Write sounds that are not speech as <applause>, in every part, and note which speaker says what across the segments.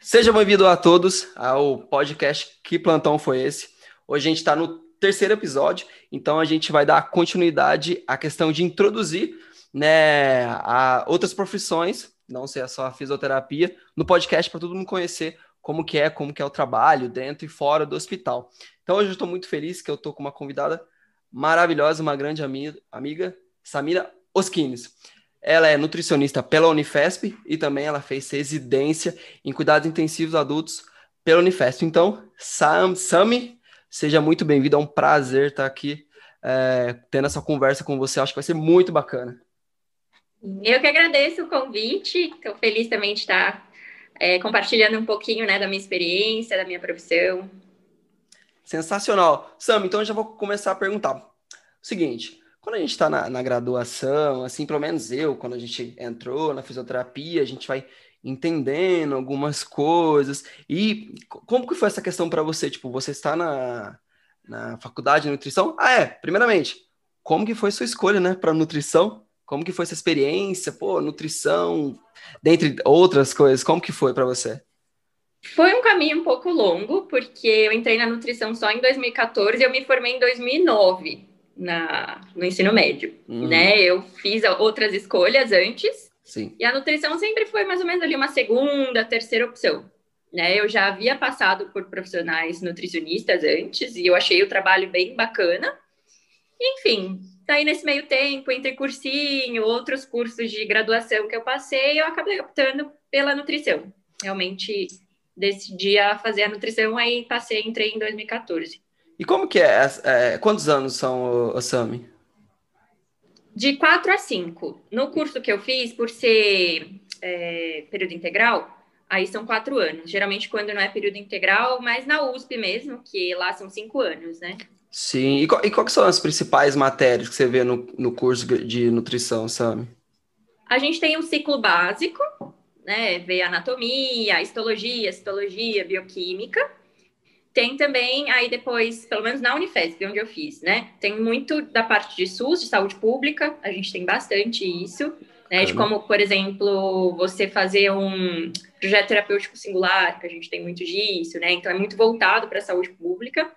Speaker 1: Seja bem-vindo a todos ao podcast Que Plantão Foi Esse? Hoje a gente está no terceiro episódio, então a gente vai dar continuidade à questão de introduzir né, a outras profissões, não ser só a fisioterapia, no podcast para todo mundo conhecer como que é, como que é o trabalho dentro e fora do hospital. Então hoje eu estou muito feliz que eu estou com uma convidada maravilhosa, uma grande amiga, Samira Oskines. Ela é nutricionista pela Unifesp e também ela fez residência em cuidados intensivos adultos pela Unifesp. Então, Sam, Sami, seja muito bem-vindo. É um prazer estar aqui é, tendo essa conversa com você. Acho que vai ser muito bacana.
Speaker 2: Eu que agradeço o convite. Estou feliz também de estar é, compartilhando um pouquinho né, da minha experiência, da minha profissão.
Speaker 1: Sensacional. Sam, então eu já vou começar a perguntar. Seguinte, quando a gente está na, na, graduação, assim, pelo menos eu, quando a gente entrou na fisioterapia, a gente vai entendendo algumas coisas. E como que foi essa questão para você? Tipo, você está na, na faculdade de nutrição? Ah, é, primeiramente, como que foi sua escolha, né, para nutrição? Como que foi essa experiência? Pô, nutrição, dentre outras coisas, como que foi para você?
Speaker 2: Foi um caminho um pouco longo, porque eu entrei na nutrição só em 2014 e eu me formei em 2009 na, no ensino médio, uhum. né? Eu fiz outras escolhas antes.
Speaker 1: Sim.
Speaker 2: E a nutrição sempre foi mais ou menos ali uma segunda, terceira opção. Né? Eu já havia passado por profissionais nutricionistas antes e eu achei o trabalho bem bacana. Enfim, daí nesse meio tempo, entre cursinho, outros cursos de graduação que eu passei, eu acabei optando pela nutrição. Realmente decidi fazer a nutrição, aí passei, entrei em 2014.
Speaker 1: E como que é? é quantos anos são, o Sami?
Speaker 2: De quatro a cinco. No curso que eu fiz, por ser é, período integral, aí são quatro anos. Geralmente quando não é período integral, mas na USP mesmo, que lá são cinco anos, né?
Speaker 1: Sim. E, qual, e quais são as principais matérias que você vê no, no curso de nutrição, Sami?
Speaker 2: A gente tem um ciclo básico, né? Vê anatomia, histologia, citologia, bioquímica. Tem também, aí depois, pelo menos na Unifesp, onde eu fiz, né? Tem muito da parte de SUS, de saúde pública, a gente tem bastante isso, né? De como, por exemplo, você fazer um projeto terapêutico singular, que a gente tem muito disso, né? Então é muito voltado para a saúde pública.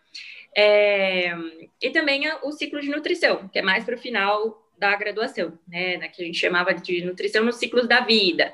Speaker 2: É... E também o ciclo de nutrição, que é mais para o final da graduação, né? Que a gente chamava de nutrição nos ciclos da vida,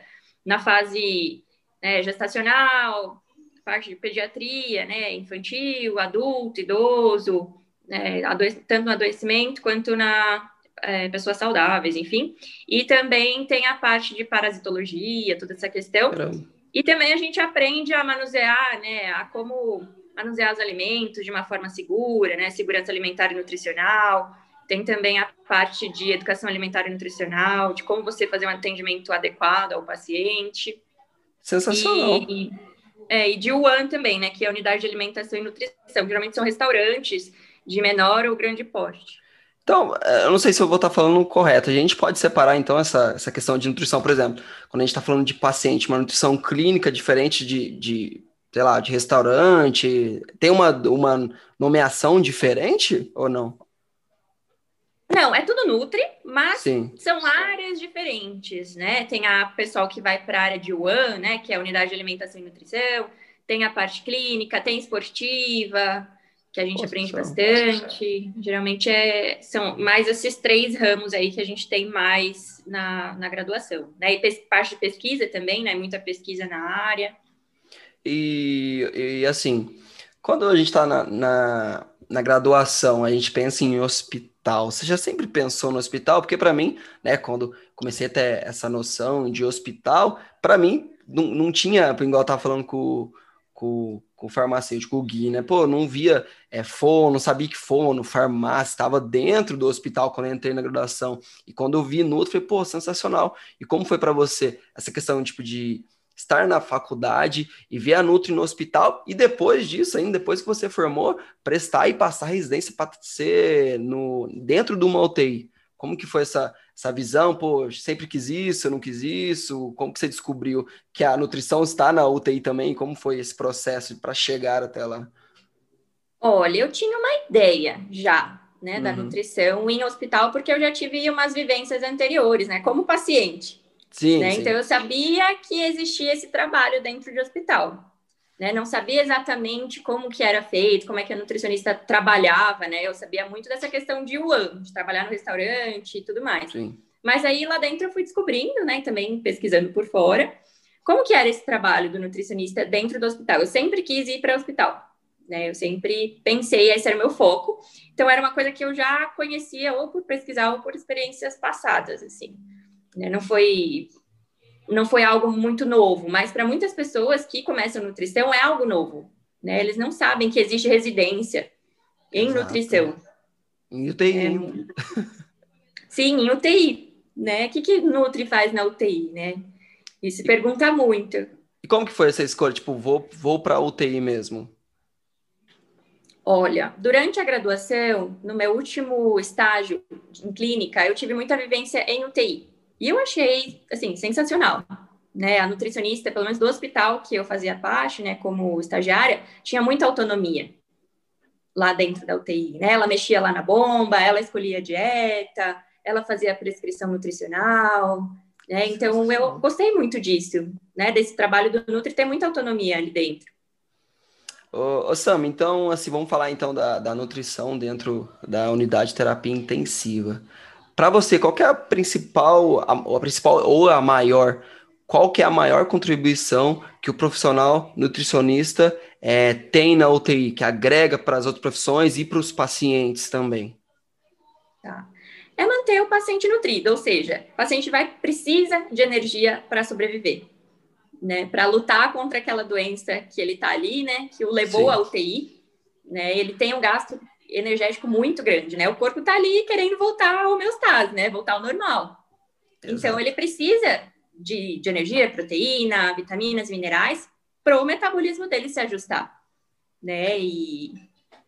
Speaker 2: na fase né, gestacional, parte de pediatria, né, infantil, adulto, idoso, né, tanto no adoecimento quanto na é, pessoas saudáveis, enfim. E também tem a parte de parasitologia, toda essa questão. Caramba. E também a gente aprende a manusear, né, a como manusear os alimentos de uma forma segura, né, segurança alimentar e nutricional. Tem também a parte de educação alimentar e nutricional, de como você fazer um atendimento adequado ao paciente.
Speaker 1: Sensacional.
Speaker 2: E, é, e de UAN também, né? Que é a unidade de alimentação e nutrição. Geralmente são restaurantes de menor ou grande porte.
Speaker 1: Então, é, eu não sei se eu vou estar falando correto. A gente pode separar, então, essa, essa questão de nutrição, por exemplo, quando a gente está falando de paciente, uma nutrição clínica diferente de, de, sei lá, de restaurante, tem uma, uma nomeação diferente ou não?
Speaker 2: Não, é tudo Nutri, mas Sim. são áreas diferentes, né? Tem a pessoal que vai para a área de UAN, né? Que é a unidade de alimentação e nutrição, tem a parte clínica, tem esportiva, que a gente Poxa, aprende bastante. Geralmente é, são mais esses três ramos aí que a gente tem mais na, na graduação. Né? E parte de pesquisa também, né? Muita pesquisa na área.
Speaker 1: E, e assim, quando a gente está na, na, na graduação, a gente pensa em hospital? Você já sempre pensou no hospital? Porque para mim, né, quando comecei a ter essa noção de hospital, para mim não, não tinha, igual eu tava falando com, com, com o farmacêutico, o Gui, né? Pô, não via é, fono, sabia que fono, farmácia, estava dentro do hospital quando eu entrei na graduação. E quando eu vi Nutri, falei, pô, sensacional. E como foi para você essa questão, tipo, de estar na faculdade e ver a Nutri no hospital e depois disso, ainda depois que você formou, prestar e passar residência para ser no, dentro de uma UTI. Como que foi essa, essa visão? Pô, sempre quis isso, eu não quis isso? Como que você descobriu que a nutrição está na UTI também? Como foi esse processo para chegar até lá?
Speaker 2: Olha, eu tinha uma ideia já, né, uhum. da nutrição em hospital, porque eu já tive umas vivências anteriores, né, como paciente. Sim, né? sim. Então eu sabia que existia esse trabalho dentro de hospital. Né? Não sabia exatamente como que era feito, como é que a nutricionista trabalhava, né? Eu sabia muito dessa questão de UAM, de trabalhar no restaurante e tudo mais. Sim. Mas aí lá dentro eu fui descobrindo, né, também pesquisando por fora, como que era esse trabalho do nutricionista dentro do hospital. Eu sempre quis ir para o hospital, né? Eu sempre pensei, esse era o meu foco. Então era uma coisa que eu já conhecia ou por pesquisar ou por experiências passadas, assim. Né? Não foi não foi algo muito novo, mas para muitas pessoas que começam nutrição é algo novo, né? Eles não sabem que existe residência em Exato. nutrição.
Speaker 1: Em UTI. É,
Speaker 2: sim, em UTI, né? O que, que Nutri faz na UTI, né? E se pergunta muito.
Speaker 1: E como que foi essa escolha? Tipo, vou, vou para UTI mesmo?
Speaker 2: Olha, durante a graduação, no meu último estágio em clínica, eu tive muita vivência em UTI. E eu achei, assim, sensacional. Né, a nutricionista, pelo menos do hospital que eu fazia parte, né, como estagiária, tinha muita autonomia lá dentro da UTI, né? Ela mexia lá na bomba, ela escolhia a dieta, ela fazia a prescrição nutricional, né? Então eu gostei muito disso, né? Desse trabalho do Nutri ter muita autonomia ali dentro.
Speaker 1: Ô, ô Sam, então assim, vamos falar então da, da nutrição dentro da unidade de terapia intensiva. Para você, qual é a principal, a, a, principal ou a maior, qual que é a maior contribuição que o profissional nutricionista é, tem na UTI, que agrega para as outras profissões e para os pacientes também?
Speaker 2: Tá. É manter o paciente nutrido, ou seja, o paciente vai precisa de energia para sobreviver, né? Para lutar contra aquela doença que ele está ali, né? Que o levou Sim. à UTI, né? Ele tem um gasto energético muito grande, né? O corpo tá ali querendo voltar ao homeostase, né? Voltar ao normal. Então, Exato. Então, ele precisa de, de energia, proteína, vitaminas, minerais, para o metabolismo dele se ajustar, né? E,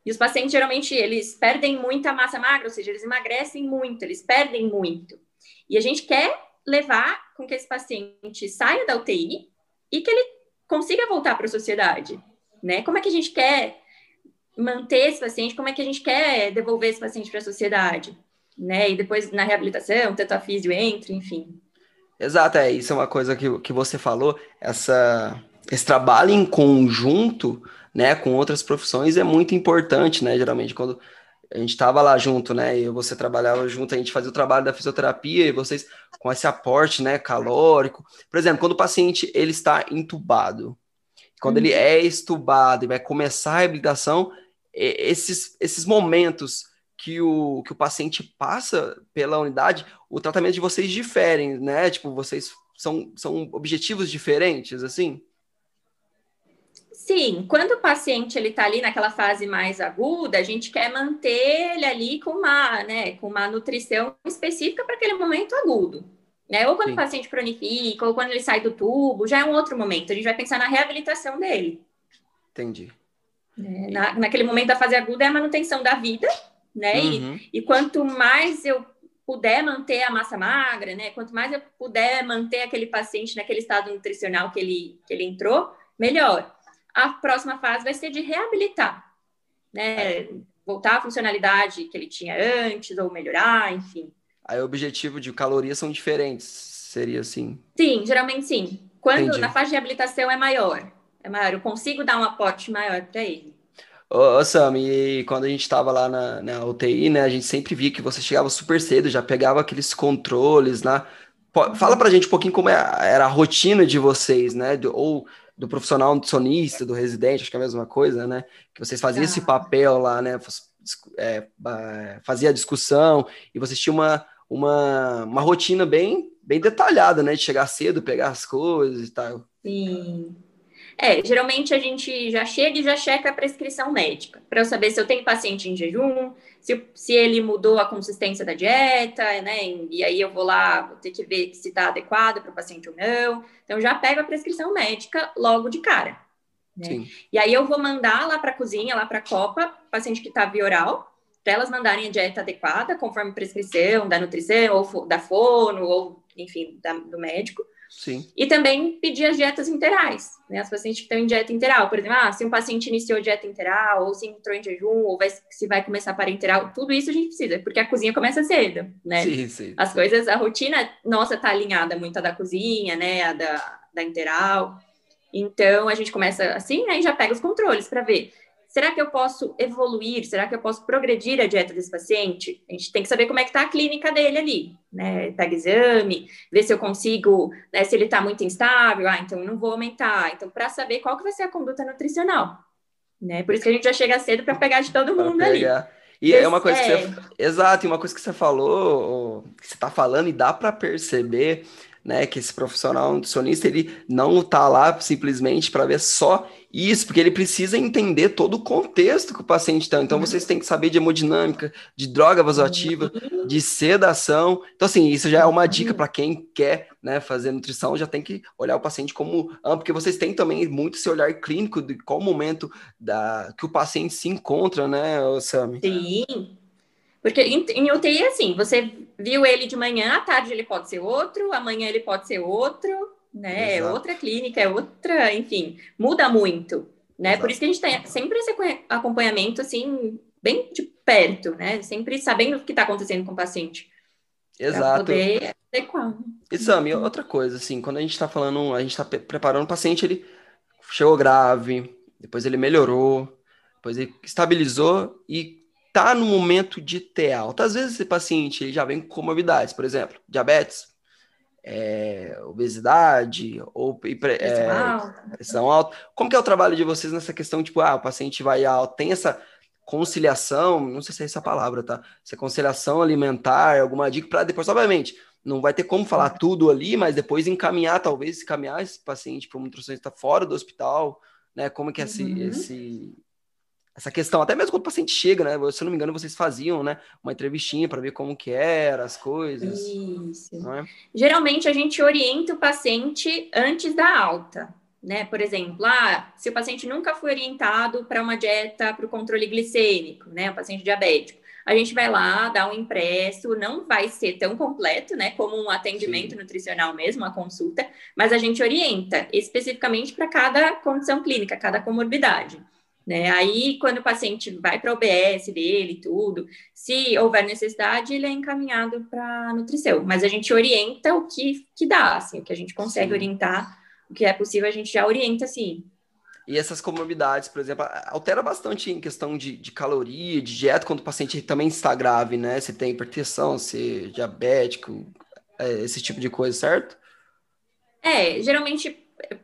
Speaker 2: e os pacientes, geralmente, eles perdem muita massa magra, ou seja, eles emagrecem muito, eles perdem muito. E a gente quer levar com que esse paciente saia da UTI e que ele consiga voltar para a sociedade, né? Como é que a gente quer manter esse paciente, como é que a gente quer devolver esse paciente para a sociedade, né? E depois na reabilitação, tanto a físio entra, enfim.
Speaker 1: Exato, é, isso é uma coisa que, que você falou, essa, esse trabalho em conjunto, né, com outras profissões é muito importante, né, geralmente, quando a gente estava lá junto, né, e você trabalhava junto, a gente fazia o trabalho da fisioterapia e vocês com esse aporte, né, calórico. Por exemplo, quando o paciente, ele está entubado, quando ele uhum. é estubado e vai começar a reabilitação, esses, esses momentos que o, que o paciente passa pela unidade, o tratamento de vocês diferem, né? Tipo, vocês são, são objetivos diferentes, assim?
Speaker 2: Sim, quando o paciente ele está ali naquela fase mais aguda, a gente quer manter ele ali com uma, né, com uma nutrição específica para aquele momento agudo. Né? Ou quando Sim. o paciente cronifica, ou quando ele sai do tubo, já é um outro momento. A gente vai pensar na reabilitação dele.
Speaker 1: Entendi.
Speaker 2: É, na, naquele momento da fase aguda é a manutenção da vida, né? Uhum. E, e, quanto mais eu puder manter a massa magra, né? Quanto mais eu puder manter aquele paciente naquele estado nutricional que ele, que ele entrou, melhor. A próxima fase vai ser de reabilitar, né? Voltar à funcionalidade que ele tinha antes, ou melhorar, enfim.
Speaker 1: Aí o objetivo de calorias são diferentes, seria assim?
Speaker 2: Sim, geralmente sim. Quando Entendi. na fase de reabilitação é maior, é maior, eu consigo dar um aporte maior para ele.
Speaker 1: Ô, ô, Sam, e quando a gente estava lá na, na UTI, né, a gente sempre via que você chegava super cedo, já pegava aqueles controles lá. Uhum. Fala pra gente um pouquinho como é era a rotina de vocês, né? Do, ou do profissional nutricionista, do residente, acho que é a mesma coisa, né? Que vocês faziam ah. esse papel lá, né? É, fazia a discussão e vocês tinham uma, uma, uma rotina bem, bem detalhada, né? De chegar cedo, pegar as coisas e tal.
Speaker 2: Sim. É, geralmente a gente já chega e já checa a prescrição médica, para eu saber se eu tenho paciente em jejum, se, se ele mudou a consistência da dieta, né? E aí eu vou lá, vou ter que ver se está adequado para o paciente ou não. Então já pego a prescrição médica logo de cara. Né? E aí eu vou mandar lá para a cozinha, lá para a copa, paciente que está via oral, para elas mandarem a dieta adequada, conforme prescrição da nutrição, ou da fono, ou enfim, da, do médico.
Speaker 1: Sim.
Speaker 2: E também pedir as dietas interais, né? As pacientes que estão em dieta interal, por exemplo, ah, se um paciente iniciou dieta interal, ou se entrou em jejum, ou vai, se vai começar para interal, tudo isso a gente precisa, porque a cozinha começa cedo, né?
Speaker 1: Sim, sim.
Speaker 2: As coisas, a rotina nossa tá alinhada muito a da cozinha, né? A da, da interal. Então a gente começa assim, né? E já pega os controles para ver será que eu posso evoluir? Será que eu posso progredir a dieta desse paciente? A gente tem que saber como é que está a clínica dele ali, né? Pega exame, ver se eu consigo, né, se ele está muito instável, ah, então não vou aumentar. Então, para saber qual que vai ser a conduta nutricional, né? Por isso que a gente já chega cedo para pegar de todo mundo ali.
Speaker 1: E é uma coisa é... que você... Exato, e uma coisa que você falou, que você está falando, e dá para perceber né, que esse profissional nutricionista ele não está lá simplesmente para ver só isso, porque ele precisa entender todo o contexto que o paciente está. Então, vocês têm que saber de hemodinâmica, de droga vasoativa, de sedação. Então, assim, isso já é uma dica para quem quer né, fazer nutrição, já tem que olhar o paciente como amplo, porque vocês têm também muito esse olhar clínico de qual momento da, que o paciente se encontra, né, Sami?
Speaker 2: Sim, porque em, em UTI é assim, você viu ele de manhã, à tarde ele pode ser outro, amanhã ele pode ser outro, né? É outra clínica, é outra, enfim, muda muito, né? Exato. Por isso que a gente tem sempre esse acompanhamento, assim, bem de perto, né? Sempre sabendo o que está acontecendo com o paciente.
Speaker 1: Exato. poder adequar. E Sami, outra coisa, assim, quando a gente está falando, a gente está preparando o paciente, ele chegou grave, depois ele melhorou, depois ele estabilizou e tá no momento de ter alta. Às vezes esse paciente ele já vem com comorbidades, por exemplo, diabetes, é, obesidade ou pressão, é, alta. pressão alta. Como que é o trabalho de vocês nessa questão, tipo, ah, o paciente vai alto, tem essa conciliação, não sei se é essa palavra, tá? Essa conciliação alimentar, alguma dica para depois, obviamente, não vai ter como falar tudo ali, mas depois encaminhar, talvez, encaminhar esse paciente para um nutricionista fora do hospital, né? Como que é esse, uhum. esse essa questão, até mesmo quando o paciente chega, né? Se eu não me engano, vocês faziam, né? Uma entrevistinha para ver como que era as coisas.
Speaker 2: Isso. É? Geralmente a gente orienta o paciente antes da alta, né? Por exemplo, ah, se o paciente nunca foi orientado para uma dieta para o controle glicêmico, né? O paciente diabético. A gente vai lá, dá um impresso, não vai ser tão completo, né, como um atendimento Sim. nutricional mesmo, uma consulta, mas a gente orienta especificamente para cada condição clínica, cada comorbidade. Né? Aí, quando o paciente vai para o OBS dele e tudo, se houver necessidade, ele é encaminhado para nutrição. Mas a gente orienta o que, que dá, assim, o que a gente consegue sim. orientar, o que é possível, a gente já orienta, sim.
Speaker 1: E essas comorbidades, por exemplo, altera bastante em questão de, de caloria, de dieta, quando o paciente também está grave, né? Se tem hipertensão, se é diabético, é, esse tipo de coisa, certo?
Speaker 2: É, geralmente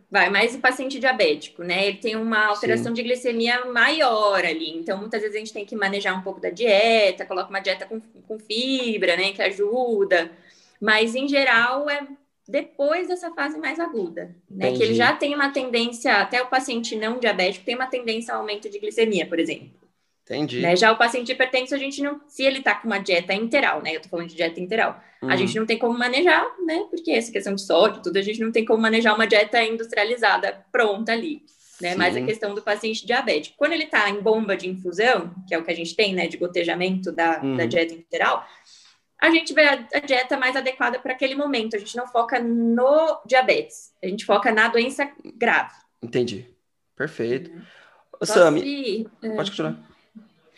Speaker 2: vai mais o paciente diabético, né? Ele tem uma alteração Sim. de glicemia maior ali, então muitas vezes a gente tem que manejar um pouco da dieta, coloca uma dieta com, com fibra, né, que ajuda, mas em geral é depois dessa fase mais aguda, né? Entendi. Que ele já tem uma tendência, até o paciente não diabético tem uma tendência ao aumento de glicemia, por exemplo.
Speaker 1: Entendi.
Speaker 2: Né? Já o paciente hipertenso, a gente não. Se ele tá com uma dieta interal, né? Eu tô falando de dieta interal. Uhum. A gente não tem como manejar, né? Porque essa questão de sódio, tudo, a gente não tem como manejar uma dieta industrializada pronta ali. Né? Mas a questão do paciente diabético. Quando ele tá em bomba de infusão, que é o que a gente tem, né? De gotejamento da, uhum. da dieta interal, a gente vê a, a dieta mais adequada para aquele momento. A gente não foca no diabetes, a gente foca na doença grave.
Speaker 1: Entendi. Perfeito. Uhum. Sami, se, pode continuar.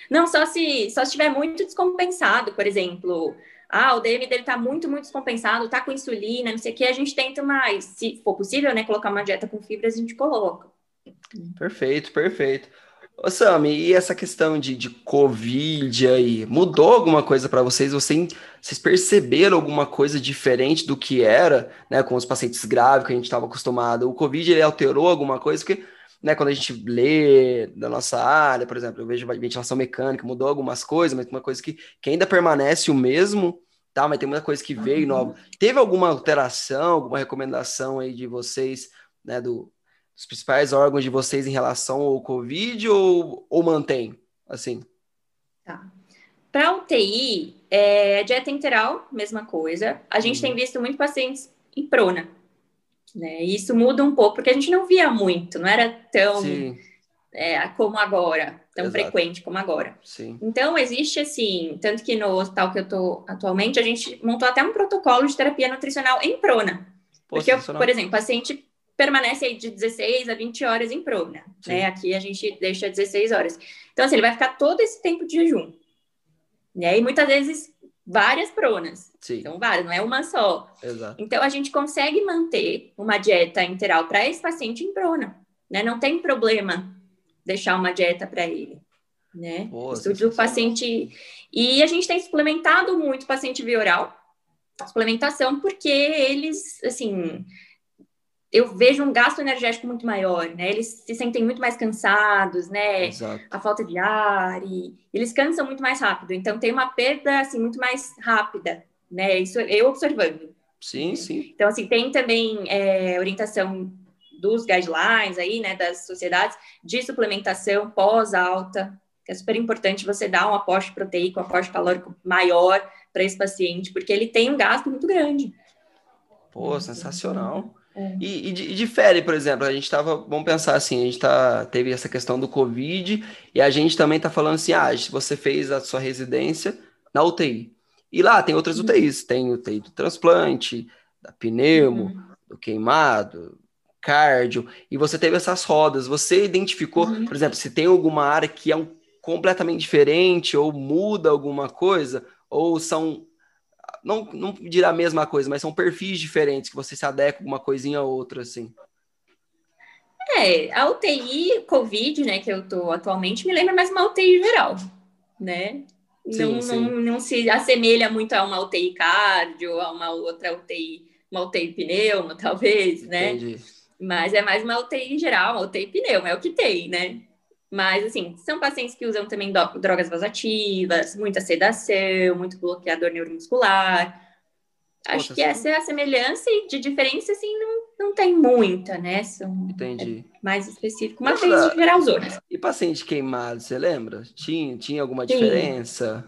Speaker 2: Não, só se só estiver muito descompensado, por exemplo. Ah, o DM dele tá muito, muito descompensado, tá com insulina, não sei o que, a gente tenta mais, se for possível, né, colocar uma dieta com fibras, a gente coloca.
Speaker 1: Perfeito, perfeito. Ô, Sami, e essa questão de, de Covid aí, mudou alguma coisa para vocês? Vocês, vocês perceberam alguma coisa diferente do que era, né, com os pacientes graves que a gente estava acostumado? O Covid, ele alterou alguma coisa? Porque né, quando a gente lê da nossa área, por exemplo, eu vejo ventilação mecânica, mudou algumas coisas, mas uma coisa que, que ainda permanece o mesmo, tá? Mas tem muita coisa que veio uhum. nova. Teve alguma alteração, alguma recomendação aí de vocês, né, do, dos principais órgãos de vocês em relação ao Covid ou, ou mantém, assim?
Speaker 2: Tá. Para UTI, é, dieta interal, mesma coisa. A gente uhum. tem visto muito pacientes em prona, né? E isso muda um pouco, porque a gente não via muito, não era tão é, como agora, tão Exato. frequente como agora.
Speaker 1: Sim.
Speaker 2: Então, existe assim, tanto que no hospital que eu estou atualmente, a gente montou até um protocolo de terapia nutricional em prona. Porque, por exemplo, paciente permanece aí de 16 a 20 horas em prona, né? Aqui a gente deixa 16 horas. Então, assim, ele vai ficar todo esse tempo de jejum. Né? E muitas vezes várias pronas. Sim. Então, várias, não é uma só. Exato. Então, a gente consegue manter uma dieta integral para esse paciente em prona. Né? Não tem problema deixar uma dieta para ele. Né? Boa, Estudo do paciente. E a gente tem suplementado muito o paciente via oral, suplementação, porque eles, assim, eu vejo um gasto energético muito maior, né? Eles se sentem muito mais cansados, né? Exato. A falta de ar e eles cansam muito mais rápido. Então tem uma perda assim muito mais rápida, né? Isso eu observando.
Speaker 1: Sim, sim.
Speaker 2: Então assim tem também é, orientação dos guidelines aí, né? Das sociedades de suplementação pós alta. Que é super importante você dar um aporte proteico, um aporte calórico maior para esse paciente, porque ele tem um gasto muito grande.
Speaker 1: Pô, sensacional. É. E, e, e, difere, por exemplo, a gente estava, vamos pensar assim, a gente tá, teve essa questão do Covid e a gente também está falando assim, ah, você fez a sua residência na UTI. E lá tem outras uhum. UTIs, tem UTI do transplante, da pneumo, uhum. do queimado, cardio, e você teve essas rodas, você identificou, uhum. por exemplo, se tem alguma área que é um, completamente diferente ou muda alguma coisa, ou são não, não dirá a mesma coisa, mas são perfis diferentes que você se adequa uma coisinha a outra, assim.
Speaker 2: É, a UTI Covid, né, que eu tô atualmente, me lembra mais uma UTI geral, né? Sim, não, sim. Não, não se assemelha muito a uma UTI cardio, a uma outra UTI, uma UTI pneumo, <laughs> talvez, né? Entendi. Mas é mais uma UTI geral, uma UTI pneumo, é o que tem, né? Mas, assim, são pacientes que usam também drogas vasativas, muita sedação, muito bloqueador neuromuscular. Acho que essa é a semelhança e de diferença, assim, não, não tem muita, né? São
Speaker 1: Entendi.
Speaker 2: É mais específico, mas tem de geral os outros.
Speaker 1: E paciente queimado, você lembra? Tinha, tinha alguma Sim. diferença?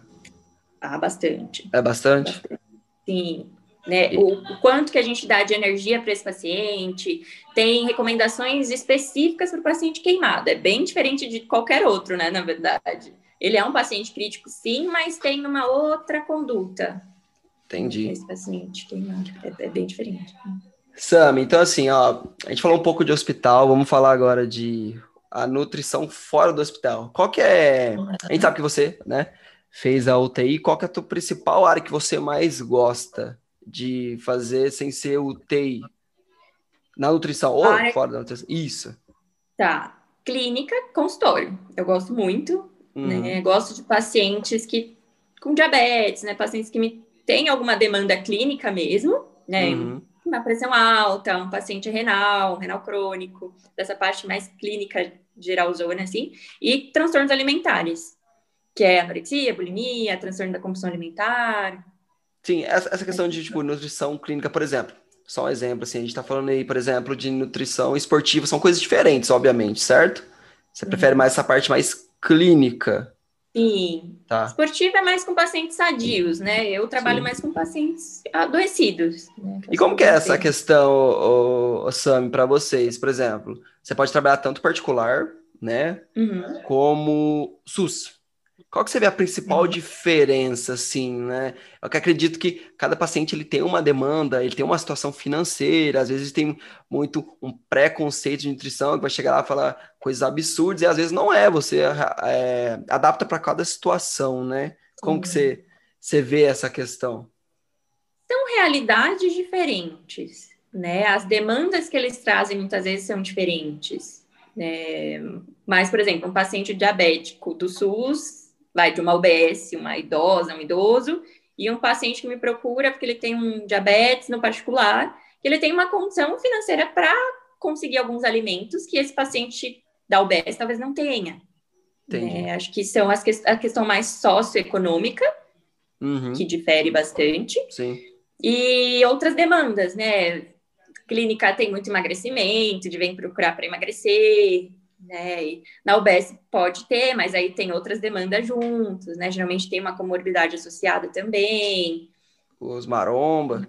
Speaker 2: Ah, bastante.
Speaker 1: É bastante?
Speaker 2: bastante. Sim né? O, o, quanto que a gente dá de energia para esse paciente, tem recomendações específicas para o paciente queimado, é bem diferente de qualquer outro, né? Na verdade, ele é um paciente crítico, sim, mas tem uma outra conduta.
Speaker 1: Entendi.
Speaker 2: Esse paciente queimado é, é bem diferente.
Speaker 1: Sam, então assim, ó, a gente falou um pouco de hospital, vamos falar agora de a nutrição fora do hospital. Qual que é? A gente sabe que você, né, fez a UTI. Qual que é a tua principal área que você mais gosta de fazer sem ser o TI? Na nutrição ou área... fora da nutrição? Isso.
Speaker 2: Tá. Clínica, consultório. Eu gosto muito, uhum. né? Gosto de pacientes que com diabetes, né? Pacientes que me têm alguma demanda clínica mesmo, né? Uhum. Uma pressão alta, um paciente renal, renal crônico, dessa parte mais clínica geralzona, assim, e transtornos alimentares, que é anorexia, bulimia, transtorno da compulsão alimentar,
Speaker 1: Sim, essa, essa questão de tipo, nutrição clínica, por exemplo. Só um exemplo, assim, a gente está falando aí, por exemplo, de nutrição esportiva, são coisas diferentes, obviamente, certo? Você prefere mais essa parte mais clínica.
Speaker 2: Sim. Tá. Esportiva é mais com pacientes sadios, né? Eu trabalho Sim. mais com pacientes adoecidos. Né?
Speaker 1: E como que é essa questão, o, o Sami, para vocês? Por exemplo, você pode trabalhar tanto particular, né? Uhum. Como SUS. Qual que você vê a principal uhum. diferença, assim, né? Eu acredito que cada paciente ele tem uma demanda, ele tem uma situação financeira, às vezes tem muito um preconceito de nutrição que vai chegar lá e falar coisas absurdas, e às vezes não é, você é, adapta para cada situação, né? Como uhum. que você, você vê essa questão?
Speaker 2: São realidades diferentes, né? As demandas que eles trazem muitas vezes são diferentes. Né? Mas, por exemplo, um paciente diabético do SUS vai de uma UBS, uma idosa, um idoso, e um paciente que me procura porque ele tem um diabetes no particular, que ele tem uma condição financeira para conseguir alguns alimentos que esse paciente da UBS talvez não tenha. É, acho que são as que, a questão mais socioeconômica, uhum. que difere bastante.
Speaker 1: Sim.
Speaker 2: E outras demandas, né? Clínica tem muito emagrecimento, de vem procurar para emagrecer, né? E na UBS pode ter, mas aí tem outras demandas juntos, né? Geralmente tem uma comorbidade associada também.
Speaker 1: Os maromba.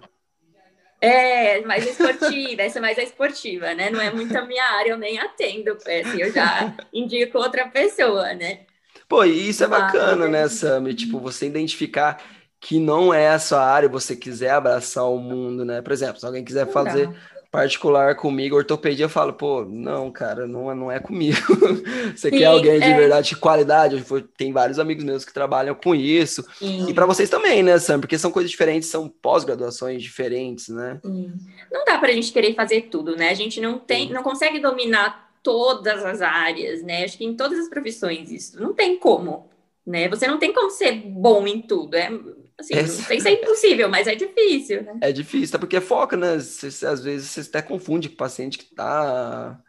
Speaker 2: É, mais esportiva, essa é mais a esportiva, né? Não é muito a minha área, eu nem atendo, assim, eu já indico outra pessoa, né?
Speaker 1: Pô, e isso é bacana, ah, né, Sami? Tipo, você identificar que não é a sua área, você quiser abraçar o mundo, né? Por exemplo, se alguém quiser fazer particular comigo, ortopedia, eu falo, pô, não, cara, não, não é comigo. <laughs> você Sim, quer alguém de é. verdade de qualidade? Tem vários amigos meus que trabalham com isso. Sim. E para vocês também, né, Sam? Porque são coisas diferentes, são pós-graduações diferentes, né?
Speaker 2: Não dá para a gente querer fazer tudo, né? A gente não tem, não consegue dominar todas as áreas, né? Acho que em todas as profissões isso não tem como, né? Você não tem como ser bom em tudo. É, Assim, Essa... não sei se é impossível, mas é difícil, né?
Speaker 1: É difícil, tá? Porque foca, né? Você, às vezes você até confunde com o paciente que tá.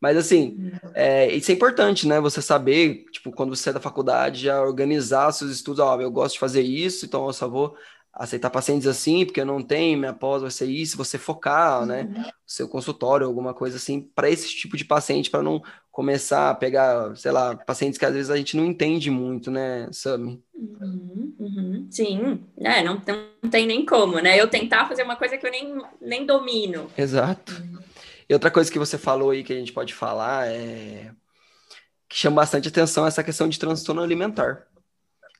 Speaker 1: Mas assim, é, isso é importante, né? Você saber, tipo, quando você é da faculdade, já organizar seus estudos. Ó, eu gosto de fazer isso, então eu só vou aceitar pacientes assim, porque eu não tenho, minha pós vai ser isso, você focar, né, uhum. seu consultório, alguma coisa assim, para esse tipo de paciente, para não começar a pegar, sei lá, pacientes que às vezes a gente não entende muito, né, Sami?
Speaker 2: Uhum, uhum. Sim, é, não, não tem nem como, né, eu tentar fazer uma coisa que eu nem, nem domino.
Speaker 1: Exato. Uhum. E outra coisa que você falou aí que a gente pode falar é que chama bastante atenção essa questão de transtorno alimentar.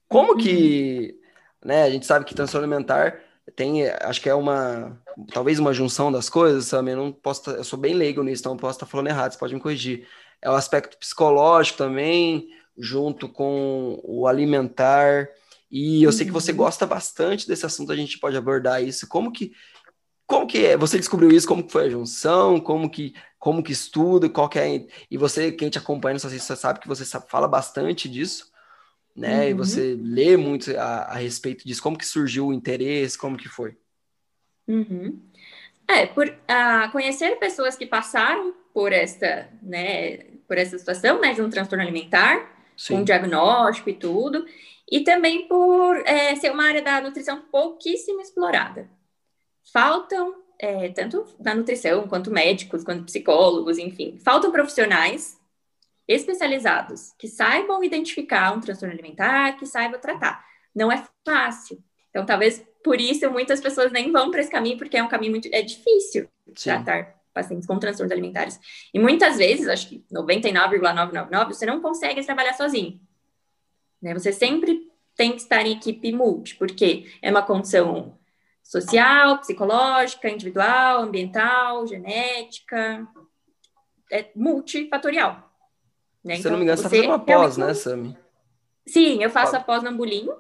Speaker 1: Como que uhum né? A gente sabe que transtorno alimentar tem, acho que é uma, talvez uma junção das coisas, sabe? Eu não posso, eu sou bem leigo nisso, então posso estar falando errado, você pode me corrigir. É o aspecto psicológico também, junto com o alimentar. E eu uhum. sei que você uhum. gosta bastante desse assunto, a gente pode abordar isso. Como que como que é? Você descobriu isso? Como que foi a junção? Como que como que estuda? Qual que é? E você, quem te acompanha você sabe que você fala bastante disso né? Uhum. E você lê muito a, a, respeito disso, como que surgiu o interesse, como que foi?
Speaker 2: Uhum. É, por uh, conhecer pessoas que passaram por essa, né, por essa situação, né, de um transtorno alimentar, Sim. um diagnóstico e tudo, e também por é, ser uma área da nutrição pouquíssimo explorada. Faltam, é, tanto da nutrição, quanto médicos, quanto psicólogos, enfim, faltam profissionais especializados que saibam identificar um transtorno alimentar, que saibam tratar. Não é fácil. Então, talvez por isso muitas pessoas nem vão para esse caminho, porque é um caminho muito é difícil Sim. tratar pacientes com transtornos alimentares. E muitas vezes, acho que 99,999, você não consegue trabalhar sozinho. Né? Você sempre tem que estar em equipe multi, porque é uma condição social, psicológica, individual, ambiental, genética, é multifatorial.
Speaker 1: Né? Se então, não me engano, você está fazendo uma pós, né, Sami?
Speaker 2: Sim, eu faço a pós no Ambulinho,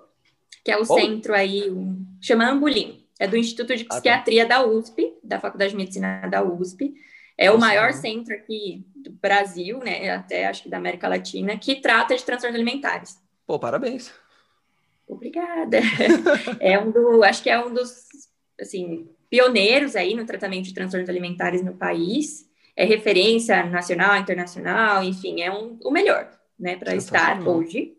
Speaker 2: que é o oh. centro aí, um... chama Ambulinho. É do Instituto de Psiquiatria ah, tá. da USP, da Faculdade de Medicina da USP. É Nossa, o maior centro aqui do Brasil, né? Até acho que da América Latina, que trata de transtornos alimentares.
Speaker 1: Pô, parabéns.
Speaker 2: Obrigada. <laughs> é um do, acho que é um dos assim, pioneiros aí no tratamento de transtornos alimentares no país é referência nacional, internacional, enfim, é um, o melhor, né, para estar hoje,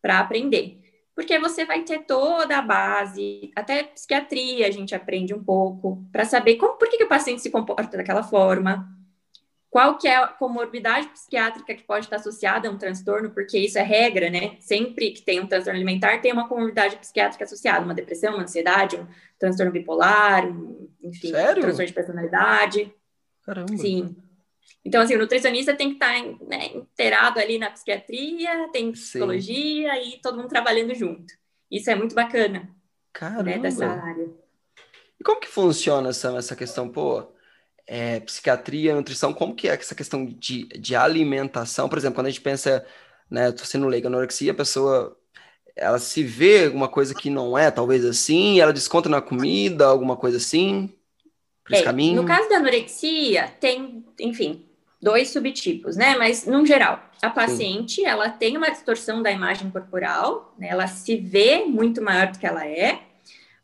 Speaker 2: para aprender. Porque você vai ter toda a base, até psiquiatria a gente aprende um pouco, para saber como, por que, que o paciente se comporta daquela forma, qual que é a comorbidade psiquiátrica que pode estar associada a um transtorno, porque isso é regra, né? Sempre que tem um transtorno alimentar, tem uma comorbidade psiquiátrica associada, uma depressão, uma ansiedade, um transtorno bipolar, um, enfim, Sério? um transtorno de personalidade.
Speaker 1: Caramba.
Speaker 2: Sim. Então, assim, o nutricionista tem que estar né, inteirado ali na psiquiatria, tem psicologia Sim. e todo mundo trabalhando junto. Isso é muito bacana. Né,
Speaker 1: Caramba.
Speaker 2: Né, dessa área.
Speaker 1: E como que funciona essa, essa questão, pô, é, psiquiatria, nutrição, como que é essa questão de, de alimentação? Por exemplo, quando a gente pensa, né, tô sendo leiga, anorexia, a pessoa, ela se vê alguma coisa que não é, talvez assim, ela desconta na comida, alguma coisa assim?
Speaker 2: Esse é, caminho? No caso da anorexia, tem, enfim, dois subtipos, né? Mas, no geral, a paciente, Sim. ela tem uma distorção da imagem corporal, né? ela se vê muito maior do que ela é,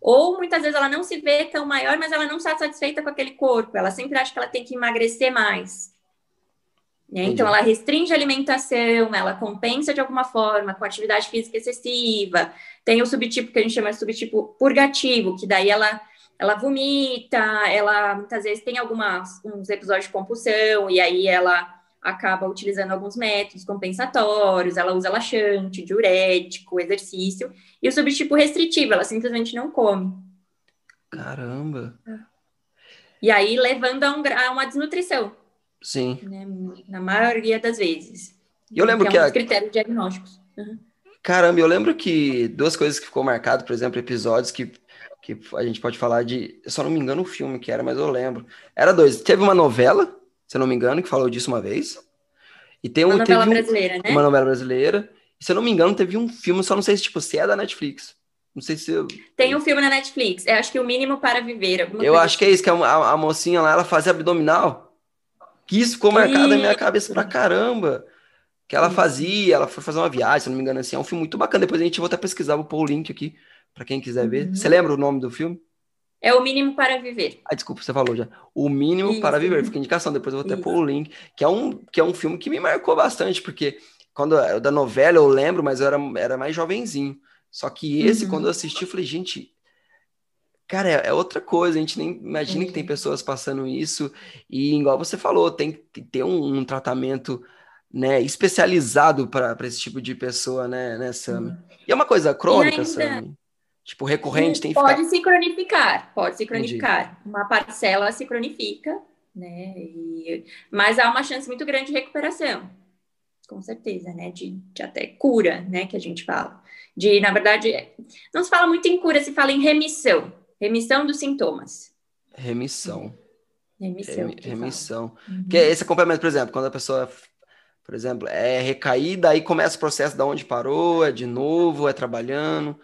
Speaker 2: ou muitas vezes ela não se vê tão maior, mas ela não está satisfeita com aquele corpo, ela sempre acha que ela tem que emagrecer mais. Né? Então, ela restringe a alimentação, ela compensa de alguma forma com atividade física excessiva. Tem o subtipo que a gente chama de subtipo purgativo, que daí ela ela vomita, ela muitas vezes tem alguns uns episódios de compulsão, e aí ela acaba utilizando alguns métodos compensatórios, ela usa laxante, diurético, exercício, e o subtipo restritivo, ela simplesmente não come.
Speaker 1: Caramba!
Speaker 2: E aí levando a, um, a uma desnutrição.
Speaker 1: Sim.
Speaker 2: Né, na maioria das vezes.
Speaker 1: Eu lembro que, que é um
Speaker 2: a... critérios diagnósticos. Uhum.
Speaker 1: Caramba, eu lembro que duas coisas que ficou marcado, por exemplo, episódios que, que a gente pode falar de. Eu só não me engano o filme que era, mas eu lembro. Era dois. Teve uma novela, se eu não me engano, que falou disso uma vez. E tem um,
Speaker 2: uma novela
Speaker 1: teve um,
Speaker 2: brasileira, né?
Speaker 1: Uma novela brasileira. E, se eu não me engano, teve um filme, só não sei se, tipo, se é da Netflix. Não sei se. Eu...
Speaker 2: Tem um filme na Netflix. Eu acho que o mínimo para viver.
Speaker 1: Eu acho que é isso, que a, a, a, mocinha lá, ela fazia abdominal. Que isso ficou marcado na minha cabeça pra caramba. Que ela fazia, ela foi fazer uma viagem, se não me engano, assim. É um filme muito bacana. Depois a gente volta a pesquisar, vou pôr o link aqui para quem quiser uhum. ver. Você lembra o nome do filme?
Speaker 2: É o mínimo para viver.
Speaker 1: Ah, desculpa, você falou já. O mínimo Isso. para viver. Fica indicação, depois eu vou até Isso. pôr o link. Que é, um, que é um filme que me marcou bastante, porque quando da novela eu lembro, mas eu era, era mais jovenzinho. Só que esse, uhum. quando eu assisti, eu falei, gente, cara, é, é outra coisa. A gente nem imagina uhum. que tem uhum. pessoas passando isso. E, igual você falou, tem que ter um, um tratamento né, especializado para esse tipo de pessoa, né, né Sami? Uhum. E é uma coisa crônica, ainda... Sami? Tipo, recorrente, tem que
Speaker 2: Pode ficar... se cronificar, pode se cronificar. Entendi. Uma parcela se cronifica, né? E... Mas há uma chance muito grande de recuperação, com certeza, né? De, de até cura, né? Que a gente fala. De, na verdade, não se fala muito em cura, se fala em remissão. Remissão dos sintomas.
Speaker 1: Remissão.
Speaker 2: Remissão.
Speaker 1: Rem, remissão. Uhum. Que é esse acompanhamento, por exemplo, quando a pessoa, por exemplo, é recaída, aí começa o processo da onde parou, é de novo, é trabalhando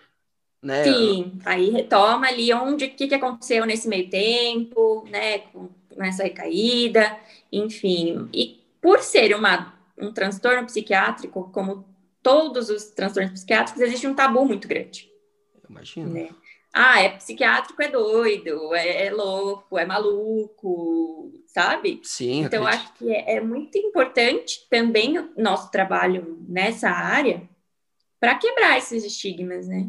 Speaker 1: né?
Speaker 2: Sim, aí retoma ali onde, o que, que aconteceu nesse meio tempo, né, com, essa recaída, enfim. E por ser uma, um transtorno psiquiátrico, como todos os transtornos psiquiátricos, existe um tabu muito grande.
Speaker 1: Imagina.
Speaker 2: Né? Ah, é psiquiátrico, é doido, é, é, louco, é maluco, sabe?
Speaker 1: Sim.
Speaker 2: Então, acho que é, é muito importante também o nosso trabalho nessa área para quebrar esses estigmas, né?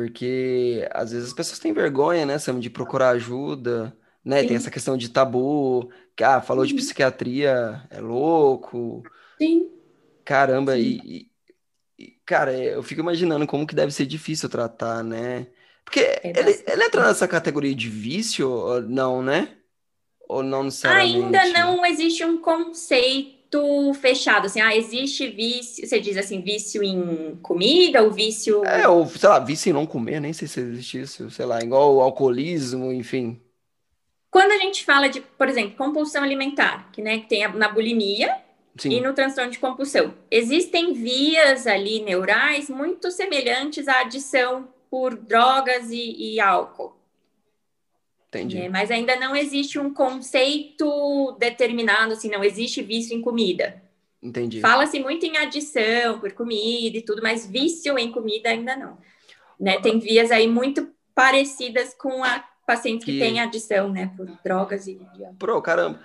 Speaker 1: Porque às vezes as pessoas têm vergonha, né, Sam, de procurar ajuda, né? Sim. Tem essa questão de tabu, que ah, falou de psiquiatria, é louco.
Speaker 2: Sim.
Speaker 1: Caramba, Sim. E, e, cara, eu fico imaginando como que deve ser difícil tratar, né? Porque é ele, ele entra nessa categoria de vício ou não, né? Ou não necessariamente?
Speaker 2: Ainda não existe um conceito muito fechado, assim, ah, existe vício, você diz assim, vício em comida, ou vício...
Speaker 1: É, ou, sei lá, vício em não comer, nem sei se existe isso, sei lá, igual o alcoolismo, enfim.
Speaker 2: Quando a gente fala de, por exemplo, compulsão alimentar, que, né, que tem na bulimia Sim. e no transtorno de compulsão, existem vias ali neurais muito semelhantes à adição por drogas e, e álcool.
Speaker 1: Entendi.
Speaker 2: É, mas ainda não existe um conceito determinado, assim, não existe vício em comida.
Speaker 1: Entendi.
Speaker 2: Fala-se muito em adição por comida e tudo, mas vício em comida ainda não. Né? Tem vias aí muito parecidas com a pacientes que, que têm adição, né, por drogas e...
Speaker 1: Pro, caramba.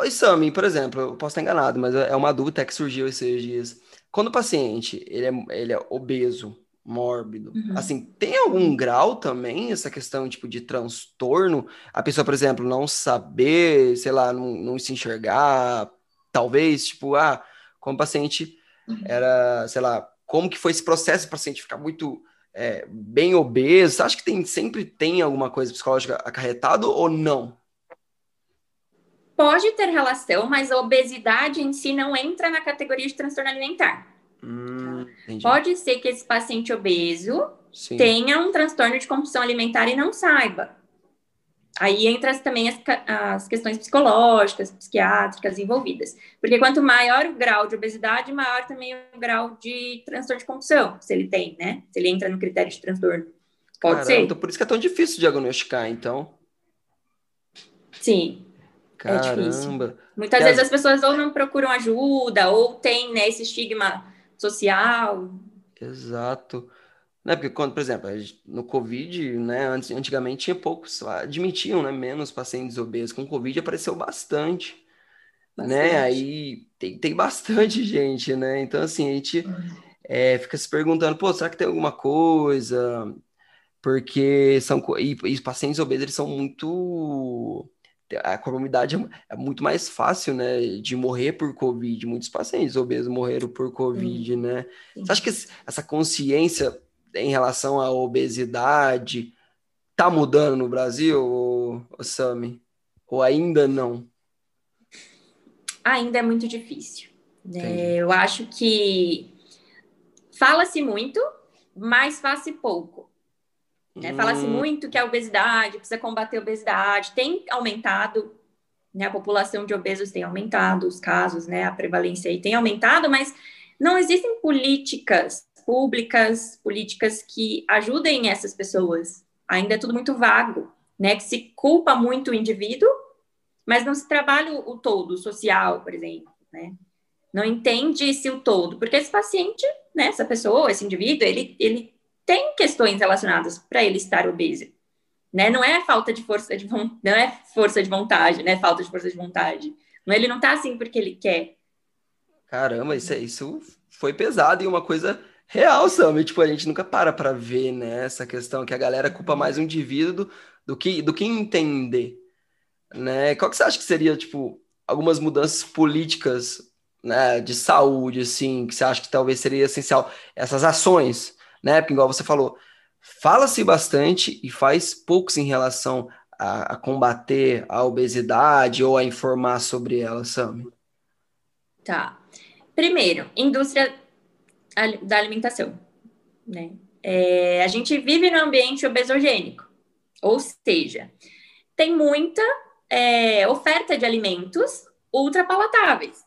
Speaker 1: Oi, Sami, por exemplo, eu posso estar enganado, mas é uma dúvida que surgiu esses dias. Quando o paciente ele é, ele é obeso, mórbido. Uhum. Assim, tem algum grau também essa questão tipo de transtorno? A pessoa, por exemplo, não saber, sei lá, não, não se enxergar, talvez, tipo, ah, como paciente uhum. era, sei lá, como que foi esse processo para o paciente ficar muito é, bem obeso? Acha que tem, sempre tem alguma coisa psicológica acarretado ou não?
Speaker 2: Pode ter relação, mas a obesidade em si não entra na categoria de transtorno alimentar.
Speaker 1: Hum,
Speaker 2: Pode ser que esse paciente obeso Sim. tenha um transtorno de compulsão alimentar e não saiba. Aí entra também as, as, questões psicológicas, psiquiátricas envolvidas. Porque quanto maior o grau de obesidade, maior também o grau de transtorno de compulsão, se ele tem, né? Se ele entra no critério de transtorno. Pode Caramba, ser.
Speaker 1: Então por isso que é tão difícil diagnosticar, então.
Speaker 2: Sim. Caramba. É difícil. Muitas vezes as... as pessoas ou não procuram ajuda, ou tem né, esse estigma social.
Speaker 1: Exato. Né, porque quando, por exemplo, no Covid, né, antes, antigamente tinha poucos, admitiam, né, menos pacientes obesos. Com Covid apareceu bastante, né, bastante. né, aí tem, tem bastante <laughs> gente, né, então assim, a gente é, fica se perguntando, pô, será que tem alguma coisa? Porque são, e, e os pacientes obesos, eles são muito a comorbidade é, é muito mais fácil, né, de morrer por Covid. Muitos pacientes obesos morreram por Covid, Sim. né? Você acha que essa consciência em relação à obesidade tá mudando no Brasil, Sami? Ou ainda não?
Speaker 2: Ainda é muito difícil. Né? Eu acho que fala-se muito, mas faz-se pouco. Né? Fala-se
Speaker 1: Hum.
Speaker 2: muito que a obesidade, precisa combater a obesidade, tem aumentado, né? A população de obesos tem aumentado, os casos, né? A prevalência aí tem aumentado, mas não existem políticas públicas, políticas que ajudem essas pessoas. Ainda é tudo muito vago, né? Que se culpa muito o indivíduo, mas não se trabalha o, o todo, o social, por exemplo, né? Não entende-se o todo, porque esse paciente, né? Essa pessoa, esse indivíduo, ele, ele tem questões relacionadas para ele estar obeso, né? Não é falta de força de não é força de vontade, né? Falta de força de vontade. Não, ele não tá assim porque ele quer.
Speaker 1: Caramba, isso, é- isso foi pesado e uma coisa real, Sam. Tipo, a gente nunca para para ver, né, essa questão que a galera culpa mais o indivíduo do, do que do que entender, né? Qual que você acha que seria, tipo, algumas mudanças políticas, né, de saúde, assim, que você acha que talvez seria essencial essas ações, né? Porque igual você falou, fala-se bastante e faz poucos em relação a, a combater a obesidade ou a informar sobre ela, Sam.
Speaker 2: Tá. Primeiro, indústria da alimentação, né? É, a gente vive num ambiente obesogênico, ou seja, tem muita é, oferta de alimentos ultrapalatáveis,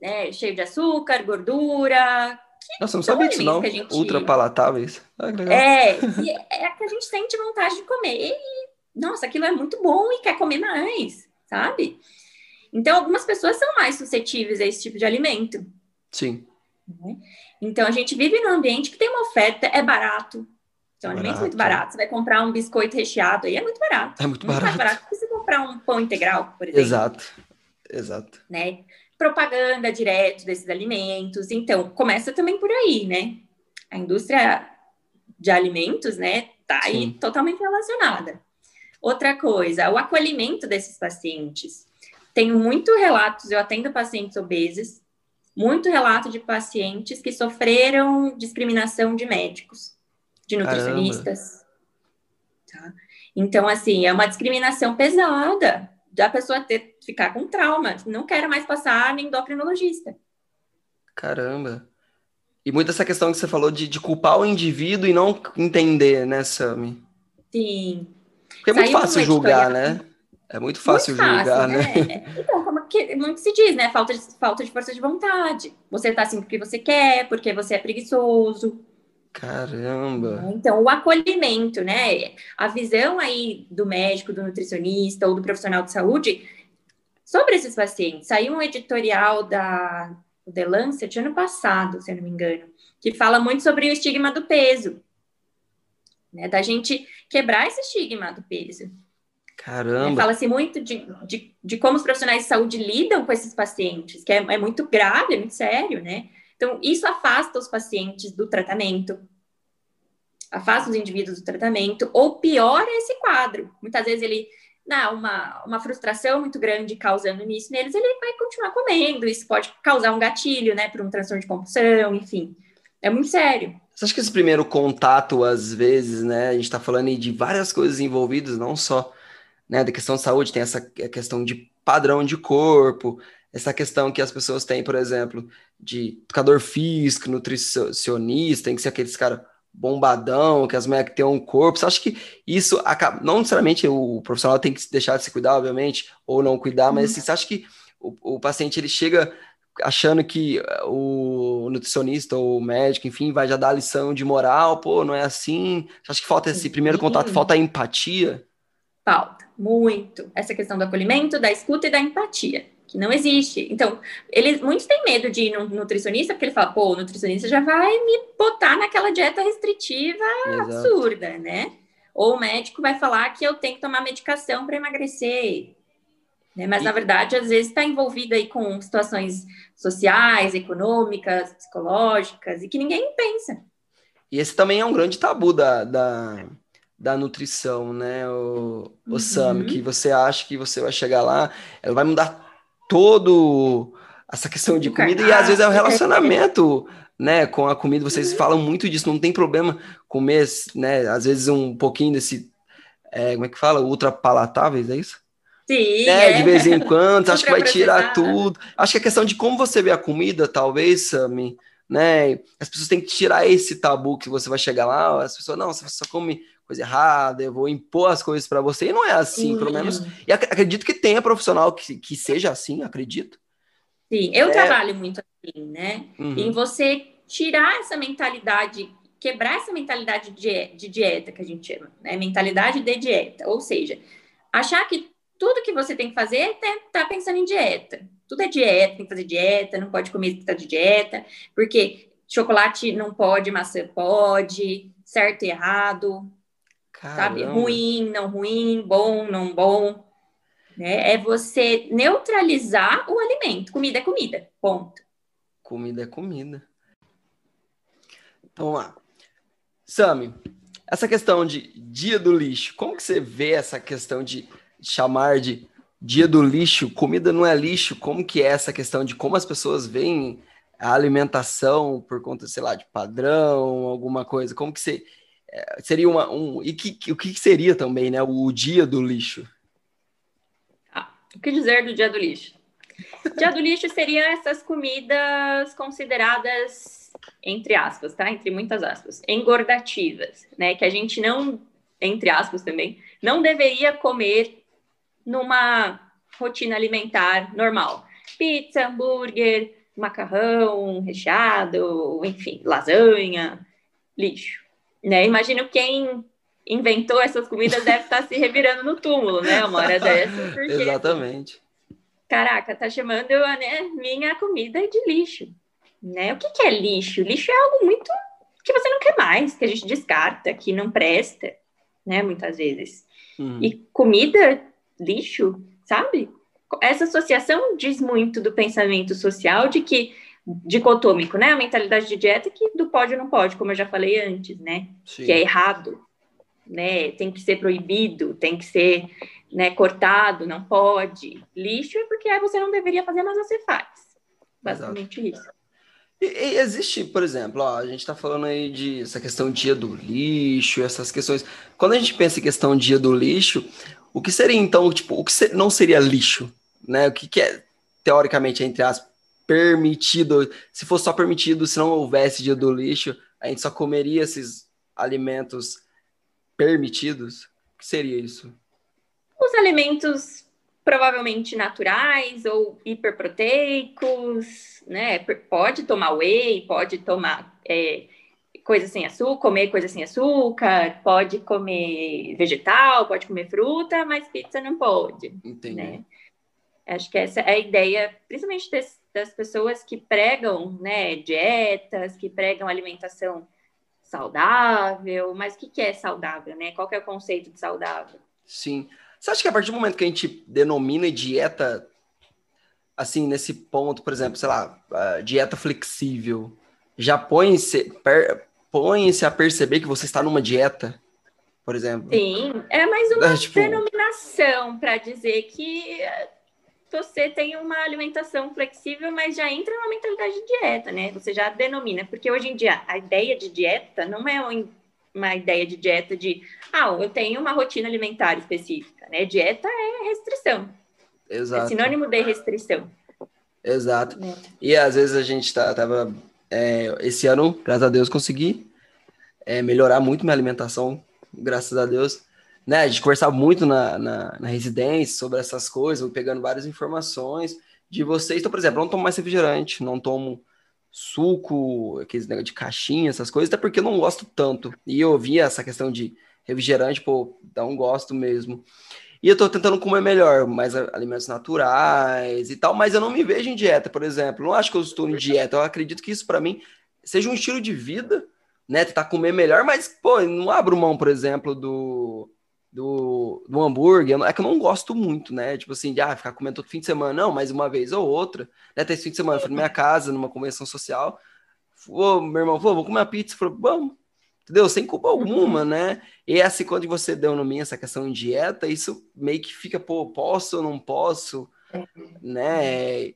Speaker 2: né? Cheio de açúcar, gordura.
Speaker 1: Nossa, não
Speaker 2: São
Speaker 1: sabia disso, não.
Speaker 2: alimentos a gente-
Speaker 1: Ultra palatáveis. Ah.
Speaker 2: É, e é que a gente sente vontade de comer e, nossa, aquilo é muito bom e quer comer mais, sabe? Então, algumas pessoas são mais suscetíveis a esse tipo de alimento.
Speaker 1: Sim.
Speaker 2: né? Então, a gente vive num ambiente que tem uma oferta, é barato. São alimentos muito
Speaker 1: Barato.
Speaker 2: baratos. Você vai comprar um biscoito recheado aí, é muito barato.
Speaker 1: É muito
Speaker 2: Muito mais
Speaker 1: barato.
Speaker 2: barato que você comprar um pão integral, por exemplo.
Speaker 1: Exato. Exato.
Speaker 2: Né? Propaganda direto desses alimentos. Então, começa também por aí, né? A indústria de alimentos, né, tá aí
Speaker 1: Sim.
Speaker 2: totalmente relacionada. Outra coisa, o acolhimento desses pacientes. Tenho muito relatos, eu atendo pacientes obesos, muito relato de pacientes que sofreram discriminação de médicos, de nutricionistas. Tá? Então, assim, é uma discriminação pesada da pessoa ter, ficar com trauma. Não quero mais passar no endocrinologista.
Speaker 1: Caramba. E muito essa questão que você falou de, de culpar o indivíduo e não entender, né, Sami?
Speaker 2: Sim.
Speaker 1: Porque é muito
Speaker 2: Saiu
Speaker 1: fácil julgar,
Speaker 2: editorial.
Speaker 1: né? É muito fácil
Speaker 2: Muito fácil,
Speaker 1: julgar, né?
Speaker 2: né? Então, como que muito se diz, né? Falta de, falta de força de vontade. Você tá assim porque você quer, porque você é preguiçoso.
Speaker 1: Caramba.
Speaker 2: Então, o acolhimento, né? A visão aí do médico, do nutricionista ou do profissional de saúde sobre esses pacientes. Saiu um editorial da do The Lancet ano passado, se eu não me engano, que fala muito sobre o estigma do peso. Né? Da gente quebrar esse estigma do peso. né?
Speaker 1: Caramba.
Speaker 2: Fala-se muito de, de, de como os profissionais de saúde lidam com esses pacientes, que é, é muito grave, é muito sério, né? Então, isso afasta os pacientes do tratamento, afasta os indivíduos do tratamento, ou piora esse quadro. Muitas vezes ele dá uma, uma frustração muito grande causando nisso neles, ele vai continuar comendo, isso pode causar um gatilho, né, para um transtorno de compulsão, enfim. É muito sério.
Speaker 1: Você acha que esse primeiro contato, às vezes, né? A gente tá falando de várias coisas envolvidas, não só, né, da questão de saúde, tem essa questão de padrão de corpo, essa questão que as pessoas têm, por exemplo, de educador físico, nutricionista, tem que ser aqueles caras bombadão, que as mulheres que têm um corpo. Você acha que isso acaba. Não necessariamente o profissional tem que deixar de se cuidar, obviamente, ou não cuidar, mas assim, você acha que o, o paciente ele chega achando que o nutricionista ou o médico, enfim, vai já dar a lição de moral, pô, não é assim. Você acha que falta esse primeiro contato, falta a empatia?
Speaker 2: Falta, muito. Essa questão do acolhimento, da escuta e da empatia, que não existe. Então, eles, muitos têm medo de ir no nutricionista, porque ele fala, pô, o nutricionista já vai me botar naquela dieta restritiva
Speaker 1: Exato.
Speaker 2: absurda, né? Ou o médico vai falar que eu tenho que tomar medicação para emagrecer. Né? Mas,
Speaker 1: E-
Speaker 2: na verdade, às vezes está envolvido aí com situações sociais, econômicas, psicológicas, e que ninguém pensa.
Speaker 1: E esse também é um grande tabu da, da, da nutrição, né, o, o
Speaker 2: Uhum.
Speaker 1: Sam, que você acha que você vai chegar lá, ela vai mudar todo essa questão de comida e às vezes é o
Speaker 2: cardápio.
Speaker 1: relacionamento, né, com a comida. Vocês falam muito disso, não tem problema comer, né, às vezes um pouquinho desse, é, como é que fala, ultra palatáveis, é isso?
Speaker 2: Sim,
Speaker 1: É,
Speaker 2: é.
Speaker 1: de vez em quando, <laughs> acho que vai tirar tudo. Acho que a questão de como você vê a comida, talvez, Sami, né? As pessoas têm que tirar esse tabu que você vai chegar lá, as pessoas, não, você só come coisa errada, eu vou impor as coisas para você, e não é assim, Sim. pelo menos. E ac acredito que tenha profissional que, que seja assim, acredito.
Speaker 2: Sim, eu é... trabalho muito assim, né? Uhum. Em você tirar essa mentalidade, quebrar essa mentalidade de, de dieta que a gente chama, né? Mentalidade de dieta, ou seja, achar que tudo que você tem que fazer é estar tá pensando em dieta. Tudo é dieta, tem que fazer dieta, não pode comer está de dieta, porque chocolate não pode, maçã pode, certo e errado, Caramba. sabe? Ruim, não ruim, bom, não bom. Né? É você neutralizar o alimento. Comida é comida, ponto.
Speaker 1: Comida é comida. Então, vamos lá. Sami, essa questão de dia do lixo, como que você vê essa questão de chamar de dia do lixo, comida não é lixo, como que é essa questão de como as pessoas veem a alimentação por conta, sei lá, de padrão, alguma coisa, como que você, seria uma, um, e que, o que seria também, né, o dia do lixo?
Speaker 2: Ah, o que dizer do dia do lixo? Dia do lixo seriam essas comidas consideradas, entre aspas, tá? Entre muitas aspas, engordativas, né? Que a gente não, entre aspas também, não deveria comer numa rotina alimentar normal. Pizza, hambúrguer, macarrão recheado, enfim, lasanha, lixo. Né? Imagino quem inventou essas comidas deve estar se revirando no túmulo, né? Uma hora dessa. <laughs>
Speaker 1: Porque, Exatamente.
Speaker 2: Caraca, tá chamando né, minha comida de lixo. Né? O que, que é lixo? Lixo é algo muito que você não quer mais, que a gente descarta, que não presta, né? Muitas vezes. Hum. E comida lixo, sabe? Essa associação diz muito do pensamento social de que dicotômico, né? A mentalidade de dieta que do pode ou não pode, como eu já falei antes, né? Sim. Que é errado, né? Tem que ser proibido, tem que ser né, cortado, não pode. Lixo é porque você não deveria fazer, mas você faz. Basicamente Exato. isso.
Speaker 1: E, e, existe, por exemplo, ó, a gente está falando aí de essa questão dia do lixo, essas questões. Quando a gente pensa em questão dia do lixo, o que seria então, tipo, o que não seria lixo, né? O que, que é teoricamente entre aspas permitido? Se fosse só permitido, se não houvesse dia do lixo, a gente só comeria esses alimentos permitidos? O que seria isso?
Speaker 2: Os alimentos provavelmente naturais ou hiperproteicos, né? Pode tomar whey, pode tomar é, coisa sem açúcar, comer coisa sem açúcar, pode comer vegetal, pode comer fruta, mas pizza não pode. Entendi. Né? Acho que essa é a ideia, principalmente das, das pessoas que pregam né, dietas, que pregam alimentação saudável, mas o que, que é saudável, né? Qual que é o conceito de saudável?
Speaker 1: Sim. Você acha que a partir do momento que a gente denomina dieta, assim, nesse ponto, por exemplo, sei lá, dieta flexível, já põe-se, expõe-se a perceber que você está numa dieta, por exemplo.
Speaker 2: Sim, é mais uma é, tipo... denominação para dizer que você tem uma alimentação flexível, mas já entra na mentalidade de dieta, né? Você já denomina, porque hoje em dia a ideia de dieta não é uma ideia de dieta de, ah, eu tenho uma rotina alimentar específica, né? Dieta é restrição. Exato. É sinônimo de restrição.
Speaker 1: Exato. É. E às vezes a gente tá, tava é, esse ano, graças a Deus, consegui é, melhorar muito minha alimentação, graças a Deus. Né, a gente conversava muito na, na, na residência sobre essas coisas, pegando várias informações de vocês. Então, por exemplo, eu não tomo mais refrigerante, não tomo suco, aqueles negócio de caixinha, essas coisas, até porque eu não gosto tanto. E eu via essa questão de refrigerante, pô, um gosto mesmo. E eu tô tentando comer melhor, mais alimentos naturais e tal, mas eu não me vejo em dieta, por exemplo. Não acho que eu estou em dieta. Eu acredito que isso para mim seja um estilo de vida, né? Tentar comer melhor, mas, pô, não abro mão, por exemplo, do, do, do hambúrguer. É que eu não gosto muito, né? Tipo assim, de ah, ficar comendo todo fim de semana. Não, mas uma vez ou outra. Né? Até esse fim de semana, fui na minha casa, numa convenção social. Ô, meu irmão falou, vou comer uma pizza. Falei, vamos entendeu? Sem culpa alguma, né? E assim, quando você deu no mim essa questão de dieta, isso meio que fica, pô, posso ou não posso, né?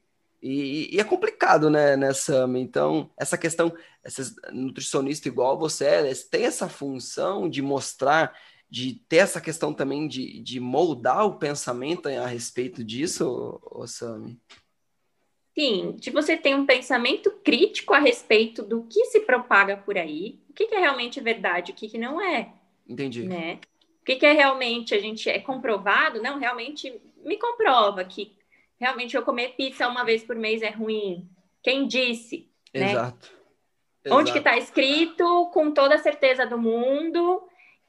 Speaker 1: E, e, é complicado, né, nessa. Então, essa questão, esses nutricionista igual você, eles têm essa função de mostrar, de ter essa questão também de, de moldar o pensamento a respeito disso, Sami?
Speaker 2: Sim, de você ter um pensamento crítico a respeito do que se propaga por aí, o que, que é realmente verdade, o que, que não é.
Speaker 1: Entendi.
Speaker 2: Né? O que, que é realmente, a gente é comprovado? Não, realmente me comprova que realmente eu comer pizza uma vez por mês é ruim. Quem disse?
Speaker 1: Né? Exato.
Speaker 2: Onde que está escrito com toda a certeza do mundo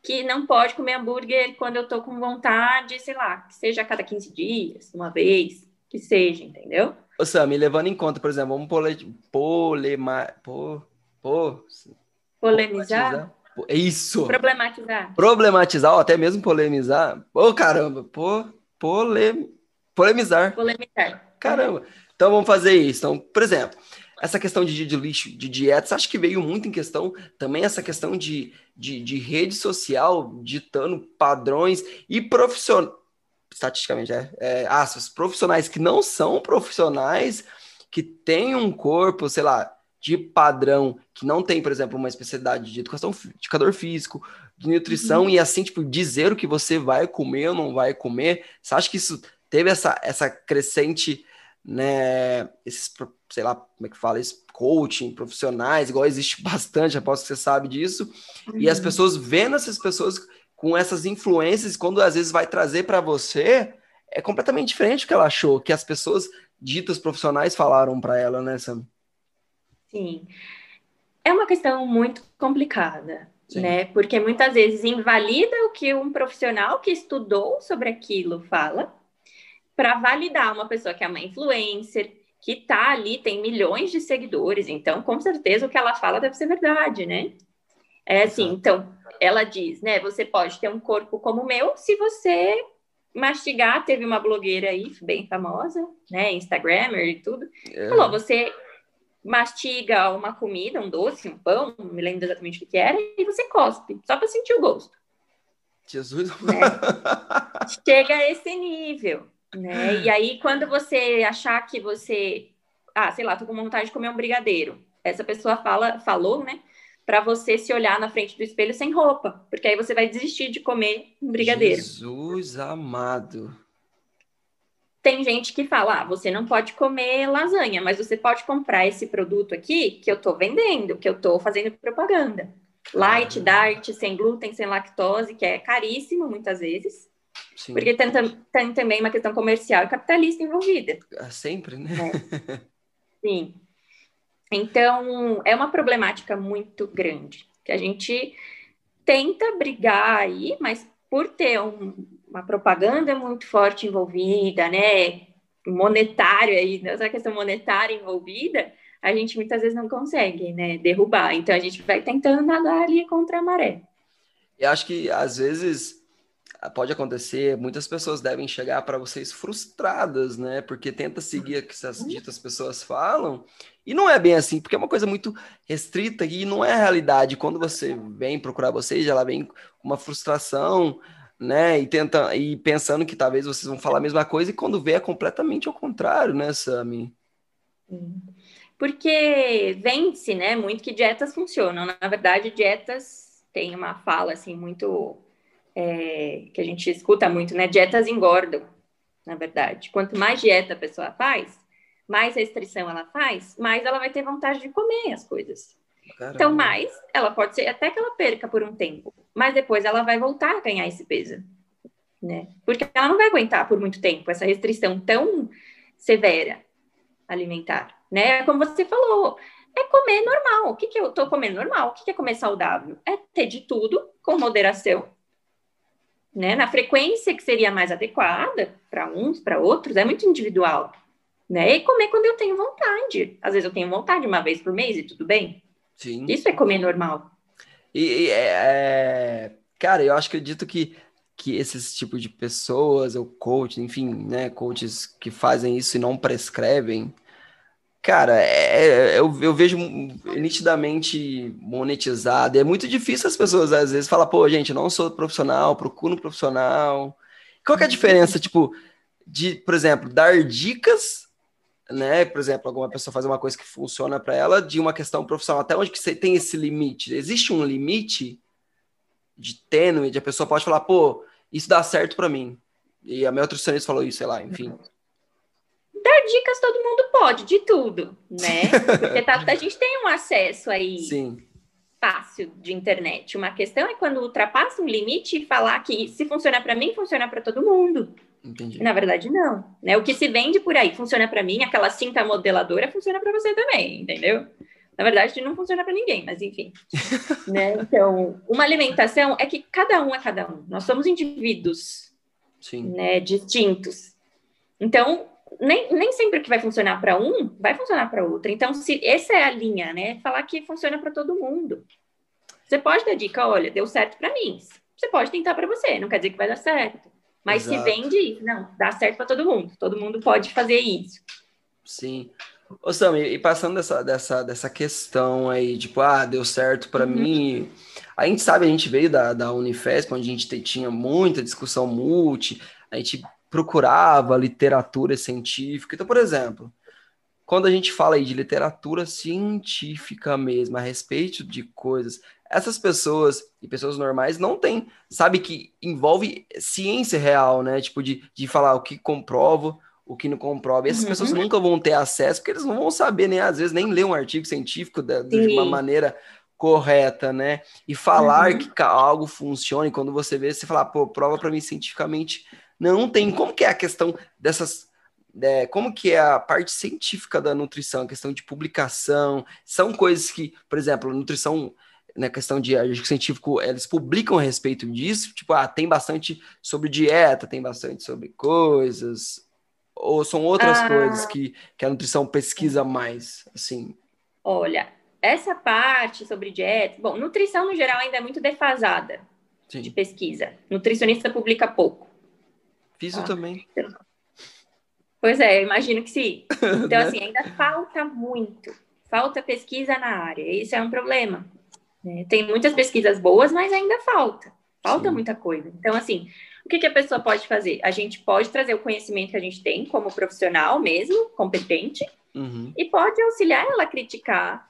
Speaker 2: que não pode comer hambúrguer quando eu tô com vontade, sei lá, que seja a cada 15 dias, uma vez, que seja, entendeu?
Speaker 1: Ô, Sam, levando em conta, por exemplo, vamos pole, polema, po, po,
Speaker 2: polemizar?
Speaker 1: Isso.
Speaker 2: Problematizar.
Speaker 1: Problematizar, ou até mesmo polemizar. Ô, oh, caramba, po, pole, polemizar.
Speaker 2: Polemizar.
Speaker 1: Caramba. Então vamos fazer isso. Então, por exemplo, essa questão de, de lixo, de dietas, acho que veio muito em questão também essa questão de, de, de rede social ditando padrões e profissionais, estatisticamente, é, é, aspas, profissionais que não são profissionais, que têm um corpo, sei lá, de padrão, que não tem, por exemplo, uma especialidade de educação, de educador físico, de nutrição, uhum. e assim, tipo, dizer o que você vai comer ou não vai comer. Você acha que isso teve essa, essa crescente, né, esses sei lá, como é que fala isso, coaching, profissionais, igual existe <laughs> bastante, aposto que você sabe disso, uhum. e as uhum. pessoas vendo essas pessoas com essas influências, quando às vezes vai trazer para você, é completamente diferente do que ela achou, que as pessoas ditas profissionais falaram para ela, né, Sam?
Speaker 2: Sim. É uma questão muito complicada, Sim. né? Porque muitas vezes invalida o que um profissional que estudou sobre aquilo fala, para validar uma pessoa que é uma influencer, que tá ali, tem milhões de seguidores, então com certeza o que ela fala deve ser verdade, né? É assim, então, ela diz, né, você pode ter um corpo como o meu se você mastigar, teve uma blogueira aí, bem famosa, né, Instagrammer e tudo, é. falou, você mastiga uma comida, um doce, um pão, não me lembro exatamente o que era, e você cospe, só para sentir o gosto.
Speaker 1: Jesus!
Speaker 2: Né? <laughs> Chega a esse nível. Né? E aí, quando você achar que você, ah, sei lá, tô com vontade de comer um brigadeiro, essa pessoa fala, falou, né? Para você se olhar na frente do espelho sem roupa, porque aí você vai desistir de comer um brigadeiro.
Speaker 1: Jesus amado.
Speaker 2: Tem gente que fala, ah, você não pode comer lasanha, mas você pode comprar esse produto aqui que eu tô vendendo, que eu tô fazendo propaganda. Light, dark, sem glúten, sem lactose, que é caríssimo muitas vezes. Sim. Porque tem, tem, também uma questão comercial e capitalista envolvida.
Speaker 1: Ah, sempre, né?
Speaker 2: É. <laughs> Sim. Então, é uma problemática muito grande, que a gente tenta brigar aí, mas por ter um, uma propaganda muito forte envolvida, né, monetário aí, essa questão monetária envolvida, a gente muitas vezes não consegue, né, derrubar. Então, a gente vai tentando nadar ali contra a maré.
Speaker 1: Eu acho que, às vezes, pode acontecer, muitas pessoas devem chegar para vocês frustradas, né? Porque tenta seguir o que essas uhum. ditas pessoas falam, e não é bem assim, porque é uma coisa muito restrita e não é a realidade. Quando você vem procurar vocês, ela vem com uma frustração, né? E tenta e pensando que talvez vocês vão falar a mesma coisa, e quando vê é completamente ao contrário, né, Sami?
Speaker 2: Porque vence, né, muito que dietas funcionam. Na verdade, dietas tem uma fala assim muito é, que a gente escuta muito, né? Dietas engordam, na verdade. Quanto mais dieta a pessoa faz, mais restrição ela faz, mais ela vai ter vontade de comer as coisas. Caramba. Então, mais, ela pode ser até que ela perca por um tempo, mas depois ela vai voltar a ganhar esse peso, né? Porque ela não vai aguentar por muito tempo essa restrição tão severa alimentar, né? Como você falou, é comer normal. O que, que eu tô comendo normal? O que, que é comer saudável? É ter de tudo com moderação né, na frequência que seria mais adequada para uns, para outros, é muito individual. Né? E comer quando eu tenho vontade. Às vezes eu tenho vontade uma vez por mês e tudo bem.
Speaker 1: Sim.
Speaker 2: Isso é comer normal.
Speaker 1: E, e é, é cara, eu acho que eu dito que, que esses tipos de pessoas, ou coaches, enfim, né, coaches que fazem isso e não prescrevem, Cara, é, é, eu, eu vejo nitidamente monetizado. É muito difícil as pessoas, às vezes, falar, pô, gente, eu não sou profissional, procuro um profissional. Qual que é a diferença, tipo, de, por exemplo, dar dicas, né? Por exemplo, alguma pessoa fazer uma coisa que funciona para ela, de uma questão profissional. Até onde que você tem esse limite? Existe um limite de tênue, de a pessoa pode falar, pô, isso dá certo para mim. E a minha nutricionista falou isso, sei lá, enfim.
Speaker 2: Dar dicas todo mundo pode, de tudo, né? <laughs> Porque tá, a gente tem um acesso aí
Speaker 1: Sim.
Speaker 2: fácil de internet. Uma questão é quando ultrapassa um limite e falar que se funcionar para mim, funciona para todo mundo.
Speaker 1: Entendi.
Speaker 2: Na verdade, não. Né? O que se vende por aí funciona para mim, aquela cinta modeladora funciona para você também, entendeu? Na verdade, não funciona para ninguém, mas enfim. <laughs> né? Então, uma alimentação é que cada um é cada um. Nós somos indivíduos né, distintos. Então, nem, nem sempre que vai funcionar para um, vai funcionar para outro. Então, se essa é a linha, né? Falar que funciona para todo mundo. Você pode dar dica, olha, deu certo para mim. Você pode tentar para você, não quer dizer que vai dar certo. Mas
Speaker 1: Exato.
Speaker 2: se vende, não, dá certo para todo mundo. Todo mundo pode fazer isso.
Speaker 1: Sim. Ô, Sam, e passando dessa, dessa, dessa questão aí, tipo, ah, deu certo para
Speaker 2: Uhum.
Speaker 1: mim. A gente sabe, a gente veio da, da Unifesp, onde a gente te- tinha muita discussão multi, a gente procurava literatura científica. Então, por exemplo, quando a gente fala aí de literatura científica mesmo, a respeito de coisas, essas pessoas e pessoas normais não têm, sabe que envolve ciência real, né? Tipo, de, de falar o que comprovo, o que não comprova. E essas
Speaker 2: Uhum.
Speaker 1: pessoas nunca vão ter acesso, porque eles não vão saber, nem às vezes, nem ler um artigo científico da- de uma maneira correta, né? E falar
Speaker 2: Uhum.
Speaker 1: que algo funcione, quando você vê, você fala, pô, prova para mim cientificamente. Não tem. Como que é a questão dessas. é, como que é a parte científica da nutrição, a questão de publicação? São coisas que, por exemplo, nutrição, na questão de artigo científico, eles publicam a respeito disso? Tipo, ah, tem bastante sobre dieta, tem bastante sobre coisas. Ou são outras
Speaker 2: Ah.
Speaker 1: coisas que, que a nutrição pesquisa mais, assim?
Speaker 2: Olha, essa parte sobre dieta, bom, nutrição no geral ainda é muito defasada de
Speaker 1: Sim.
Speaker 2: pesquisa. Nutricionista publica pouco.
Speaker 1: Fiz
Speaker 2: Ah.
Speaker 1: também.
Speaker 2: Pois é, eu imagino que sim. <laughs> Então,
Speaker 1: Né?
Speaker 2: assim, ainda falta muito. Falta pesquisa na área. Isso é um problema. né? Tem muitas pesquisas boas, mas ainda falta. Falta
Speaker 1: Sim.
Speaker 2: muita coisa. Então, assim, o que, que a pessoa pode fazer? A gente pode trazer o conhecimento que a gente tem como profissional mesmo, competente,
Speaker 1: Uhum.
Speaker 2: e pode auxiliar ela a criticar.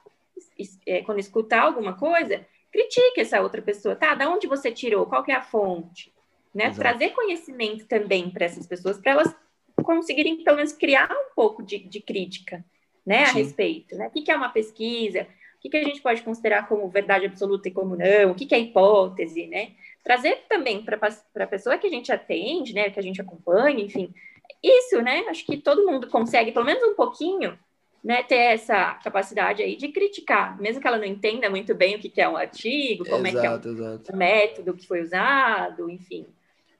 Speaker 2: É, quando escutar alguma coisa, critique essa outra pessoa. Tá, da onde você tirou? Qual é a fonte? Né?
Speaker 1: Exato.
Speaker 2: Trazer conhecimento também para essas pessoas, para elas conseguirem, pelo menos, criar um pouco de, de crítica né, a respeito. Né? O que, que é uma pesquisa? O que, que a gente pode considerar como verdade absoluta e como não? O que, que é hipótese? Né? Trazer também para a pessoa que a gente atende, né, que a gente acompanha, enfim. Isso, né? Acho que todo mundo consegue, pelo menos um pouquinho, né, ter essa capacidade aí de criticar, mesmo que ela não entenda muito bem o que, que é um artigo, como é que é
Speaker 1: Exato, exato.
Speaker 2: o método que foi usado, enfim.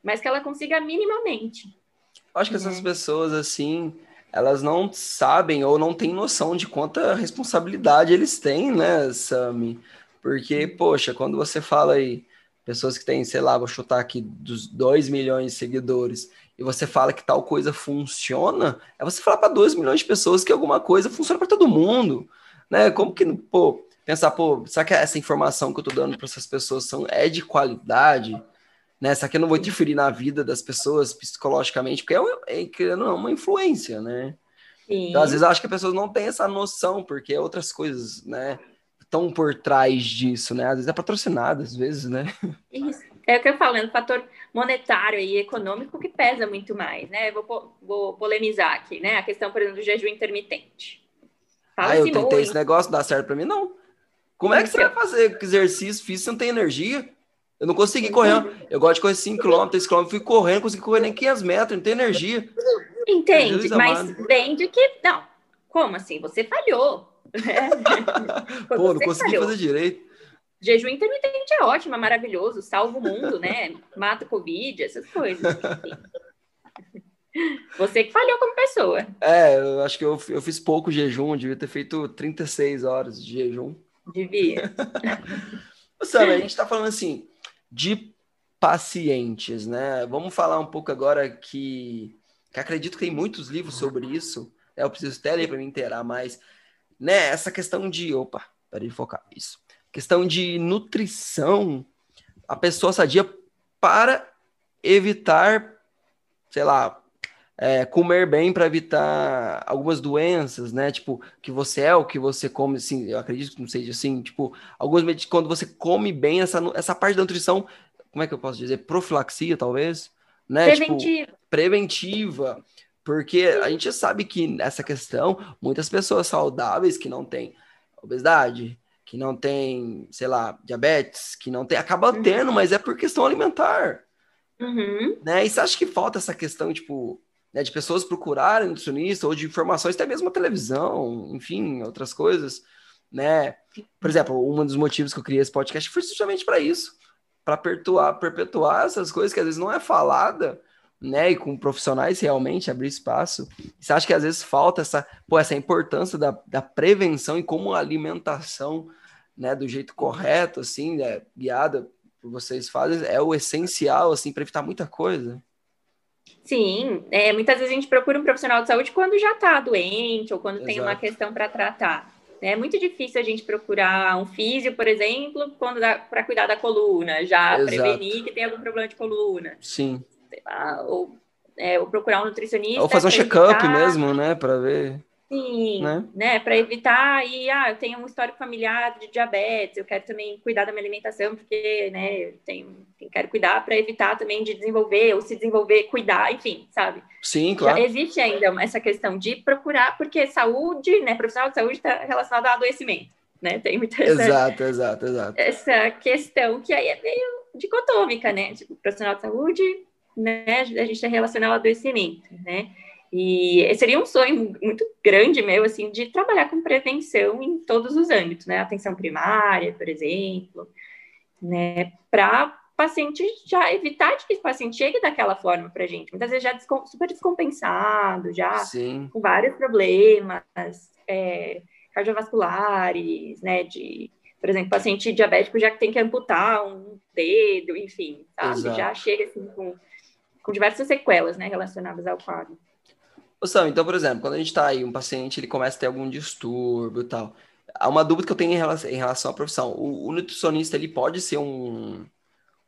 Speaker 2: Mas que ela consiga minimamente.
Speaker 1: Acho que essas
Speaker 2: Né?
Speaker 1: pessoas, assim, elas não sabem ou não têm noção de quanta responsabilidade eles têm, né, Sami? Porque, poxa, quando você fala aí, pessoas que têm, sei lá, vou chutar aqui, dos 2 milhões de seguidores, e você fala que tal coisa funciona, é você falar para 2 milhões de pessoas que alguma coisa funciona para todo mundo, né? Como que, pô, pensar, pô, será que essa informação que eu tô dando para essas pessoas são, é de qualidade? Né? Será que eu não vou interferir na vida das pessoas psicologicamente? Porque é, é, não, uma influência, né?
Speaker 2: Sim.
Speaker 1: Então, às vezes, eu acho que as pessoas não têm essa noção, porque outras coisas, né, estão por trás disso, né? Às vezes é patrocinado, às vezes, né?
Speaker 2: Isso. É o que eu falo, é um fator monetário e econômico que pesa muito mais, né? Vou, po- vou polemizar aqui, né? A questão, por exemplo, do jejum intermitente.
Speaker 1: ah, eu
Speaker 2: Fala-se
Speaker 1: tentei esse negócio, não dá certo pra mim, não. Como é que você vai fazer exercício físico se não tem energia? Eu não consegui correr. Eu gosto de correr 5 km, 3 km, fui correndo, não consegui correr nem 500 metros, não tem energia.
Speaker 2: Entende?
Speaker 1: Jesus
Speaker 2: Mas
Speaker 1: amado.
Speaker 2: vende que. Não, como assim? Você falhou. né? <laughs>
Speaker 1: Pô, não
Speaker 2: Você
Speaker 1: consegui
Speaker 2: falhou.
Speaker 1: fazer direito.
Speaker 2: Jejum intermitente é ótimo, é maravilhoso, salva o mundo, né? Mata o Covid, essas coisas. <laughs> Você que falhou como pessoa.
Speaker 1: É, eu acho que eu, eu fiz pouco jejum, devia ter feito 36 horas de jejum.
Speaker 2: Devia. <laughs>
Speaker 1: Sabe, a gente tá falando assim de pacientes, né? Vamos falar um pouco agora que, que acredito que tem muitos livros sobre isso. né? Eu preciso até ler para me inteirar mais, né? Essa questão de, opa, peraí de focar isso. Questão de nutrição, a pessoa sadia para evitar, sei lá, é, comer bem para evitar algumas doenças, né? Tipo, que você é o que você come, assim, eu acredito que não seja assim, tipo, alguns quando você come bem, essa, essa parte da nutrição, como é que eu posso dizer? Profilaxia, talvez, né? Tipo,
Speaker 2: Preventivo.
Speaker 1: preventiva, Porque a gente sabe que nessa questão, muitas pessoas saudáveis que não têm obesidade, que não têm, sei lá, diabetes, que não tem, acaba uhum. tendo, mas é por questão alimentar.
Speaker 2: Uhum.
Speaker 1: Né? E você acha que falta essa questão, tipo, né, de pessoas procurarem nutricionista ou de informações, até mesmo a televisão, enfim, outras coisas, né? Por exemplo, um dos motivos que eu criei esse podcast foi justamente para isso, para perpetuar, perpetuar essas coisas que às vezes não é falada, né? E com profissionais realmente abrir espaço. Você acha que às vezes falta essa, pô, essa importância da, da prevenção e como a alimentação, né, do jeito correto, assim, né, guiada por vocês fazem, é o essencial, assim, para evitar muita coisa?
Speaker 2: Sim, é, muitas vezes a gente procura um profissional de saúde quando já está doente ou quando Exato. tem uma questão para tratar. É muito difícil a gente procurar um físio, por exemplo, quando para cuidar da coluna, já Exato. prevenir que tem algum problema de coluna.
Speaker 1: Sim.
Speaker 2: Lá, ou, é, ou procurar um nutricionista.
Speaker 1: Ou fazer um check-up mesmo, né, para ver.
Speaker 2: Sim, né? né? Para evitar aí, ah, eu tenho um histórico familiar de diabetes, eu quero também cuidar da minha alimentação, porque, né, eu tenho, quero cuidar para evitar também de desenvolver ou se desenvolver, cuidar, enfim, sabe?
Speaker 1: Sim, claro.
Speaker 2: Já existe ainda essa questão de procurar, porque saúde, né, profissional de saúde está relacionado a adoecimento, né? Tem muita
Speaker 1: essa, Exato, exato, exato.
Speaker 2: Essa questão que aí é meio dicotômica, né? Tipo, profissional de saúde, né, a gente é relacionado ao adoecimento, né? E seria um sonho muito grande meu, assim, de trabalhar com prevenção em todos os âmbitos, né? Atenção primária, por exemplo, né? Para paciente já evitar que esse paciente chegue daquela forma para a gente. Muitas vezes já descom super descompensado, já
Speaker 1: Sim.
Speaker 2: com vários problemas é, cardiovasculares, né? De, por exemplo, paciente diabético já tem que amputar um dedo, enfim, sabe? Exato. Já chega assim com, com diversas sequelas, né? Relacionadas ao quadro.
Speaker 1: Ô Sam, então, por exemplo, quando a gente está aí, um paciente ele começa a ter algum distúrbio e tal, há uma dúvida que eu tenho em relação, em relação à profissão. O, o, nutricionista, ele pode ser um,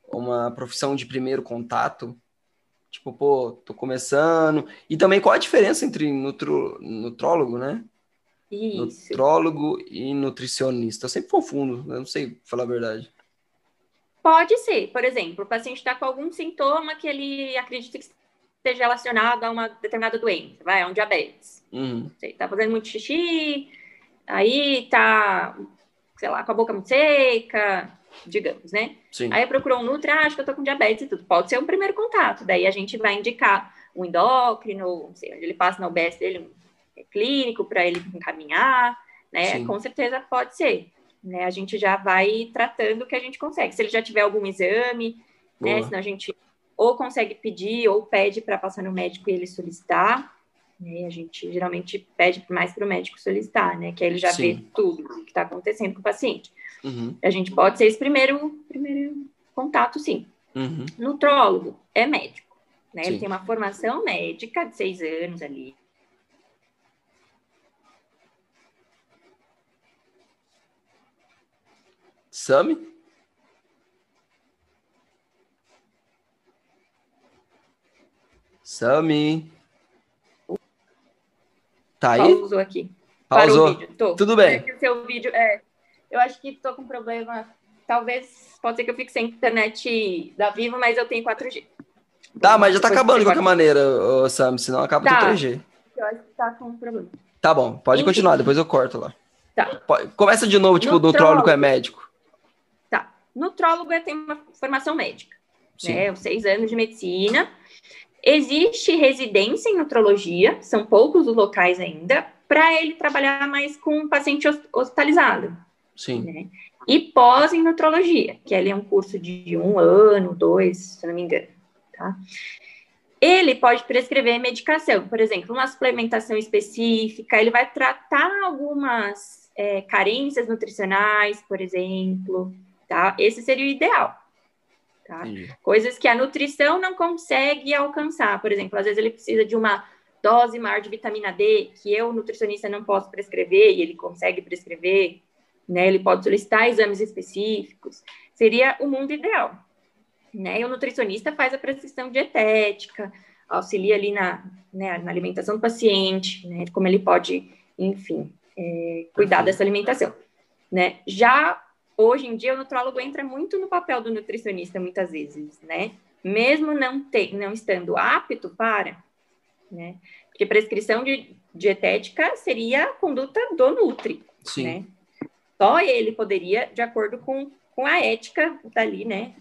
Speaker 1: uma profissão de primeiro contato? Tipo, pô, tô começando. E também qual a diferença entre nutro, nutrólogo, né?
Speaker 2: Isso.
Speaker 1: Nutrólogo e nutricionista. Eu sempre confundo, eu não sei falar a verdade.
Speaker 2: Pode ser, por exemplo, o paciente está com algum sintoma que ele acredita que esteja relacionado a uma determinada doença, vai, a um diabetes.
Speaker 1: Uhum.
Speaker 2: Você tá fazendo muito xixi, aí tá, sei lá, com a boca muito seca, digamos, né?
Speaker 1: Sim.
Speaker 2: Aí procurou um Nutri, ah, acho que eu tô com diabetes e tudo. Pode ser um primeiro contato, daí a gente vai indicar um endócrino, não sei, onde ele passa na UBS dele, um clínico para ele encaminhar, né? Sim. Com certeza pode ser. Né? A gente já vai tratando o que a gente consegue. Se ele já tiver algum exame, né? Boa. né? Senão a gente ou consegue pedir ou pede para passar no médico e ele solicitar. Né? A gente geralmente pede mais para o médico solicitar, né? Que aí ele já sim. vê tudo o que está acontecendo com o paciente.
Speaker 1: Uhum.
Speaker 2: A gente pode ser esse primeiro, primeiro contato, sim.
Speaker 1: Uhum.
Speaker 2: Nutrólogo é médico, né? Ele tem uma formação médica de seis anos ali.
Speaker 1: Sami? Sami. Tá aí?
Speaker 2: Pausou aqui.
Speaker 1: Pausou. O vídeo.
Speaker 2: Tô.
Speaker 1: Tudo bem.
Speaker 2: É seu vídeo, é, eu acho que tô com problema. Talvez, pode ser que eu fique sem internet da Vivo, mas eu tenho 4G.
Speaker 1: Tá, mas já tá acabando de qualquer maneira, ô, Sam, senão acaba tá. 3G.
Speaker 2: Eu acho que tá com problema.
Speaker 1: Tá bom, pode Enfim. continuar, depois eu corto lá.
Speaker 2: Tá.
Speaker 1: Começa de novo, tipo, nutrólogo. nutrólogo é médico.
Speaker 2: Tá. Nutrólogo é, tem uma formação médica. Sim. Né? Seis anos de medicina. Existe residência em nutrologia, são poucos os locais ainda, para ele trabalhar mais com paciente hospitalizado.
Speaker 1: Sim.
Speaker 2: Né? E pós em nutrologia, que ele é um curso de um ano, dois, se não me engano. Tá? Ele pode prescrever medicação, por exemplo, uma suplementação específica, ele vai tratar algumas é, carências nutricionais, por exemplo, tá? Esse seria o ideal. Tá? Coisas que a nutrição não consegue alcançar. Por exemplo, às vezes ele precisa de uma dose maior de vitamina D, que eu, nutricionista, não posso prescrever, e ele consegue prescrever, né? Ele pode solicitar exames específicos. Seria o mundo ideal. Né? E o nutricionista faz a prescrição dietética, auxilia ali na, né, na alimentação do paciente, né? Como ele pode, enfim, é, cuidar dessa alimentação. Né? Já hoje em dia o nutrólogo entra muito no papel do nutricionista muitas vezes, né? Mesmo não ter, não estando apto para, né? Porque prescrição de dietética seria a conduta do Nutri, Sim. né? Só ele poderia, de acordo com, com a ética dali, né?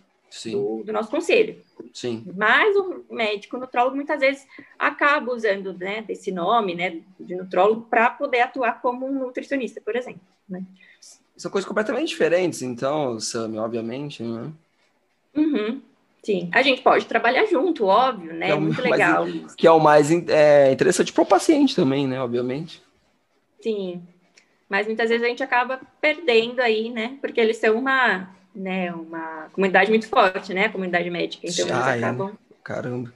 Speaker 2: Do, do, nosso conselho.
Speaker 1: Sim.
Speaker 2: Mas o médico nutrólogo muitas vezes acaba usando né, desse nome, né, de nutrólogo, para poder atuar como um nutricionista, por exemplo. Né?
Speaker 1: São coisas completamente diferentes, então, Sami, obviamente, né?
Speaker 2: Uhum. Sim, a gente pode trabalhar junto, óbvio, né? É muito legal.
Speaker 1: que é o mais é, interessante para o paciente também, né? Obviamente.
Speaker 2: Sim, mas muitas vezes a gente acaba perdendo aí, né? Porque eles são uma, né, uma comunidade muito forte, né? A comunidade médica, então eles
Speaker 1: é. acabam... Caramba.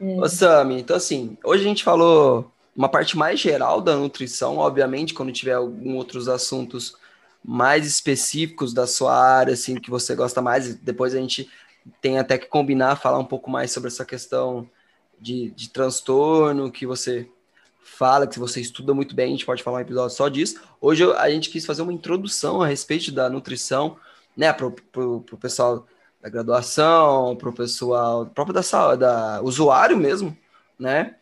Speaker 1: É. Ô, Sami, então assim, hoje a gente falou uma parte mais geral da nutrição, obviamente, quando tiver alguns outros assuntos mais específicos da sua área, assim, que você gosta mais, depois a gente tem até que combinar, falar um pouco mais sobre essa questão de, de transtorno que você fala, que você estuda muito bem, a gente pode falar um episódio só disso. Hoje a gente quis fazer uma introdução a respeito da nutrição, né, para o pessoal da graduação, para o pessoal próprio da saúde, da usuário mesmo, né?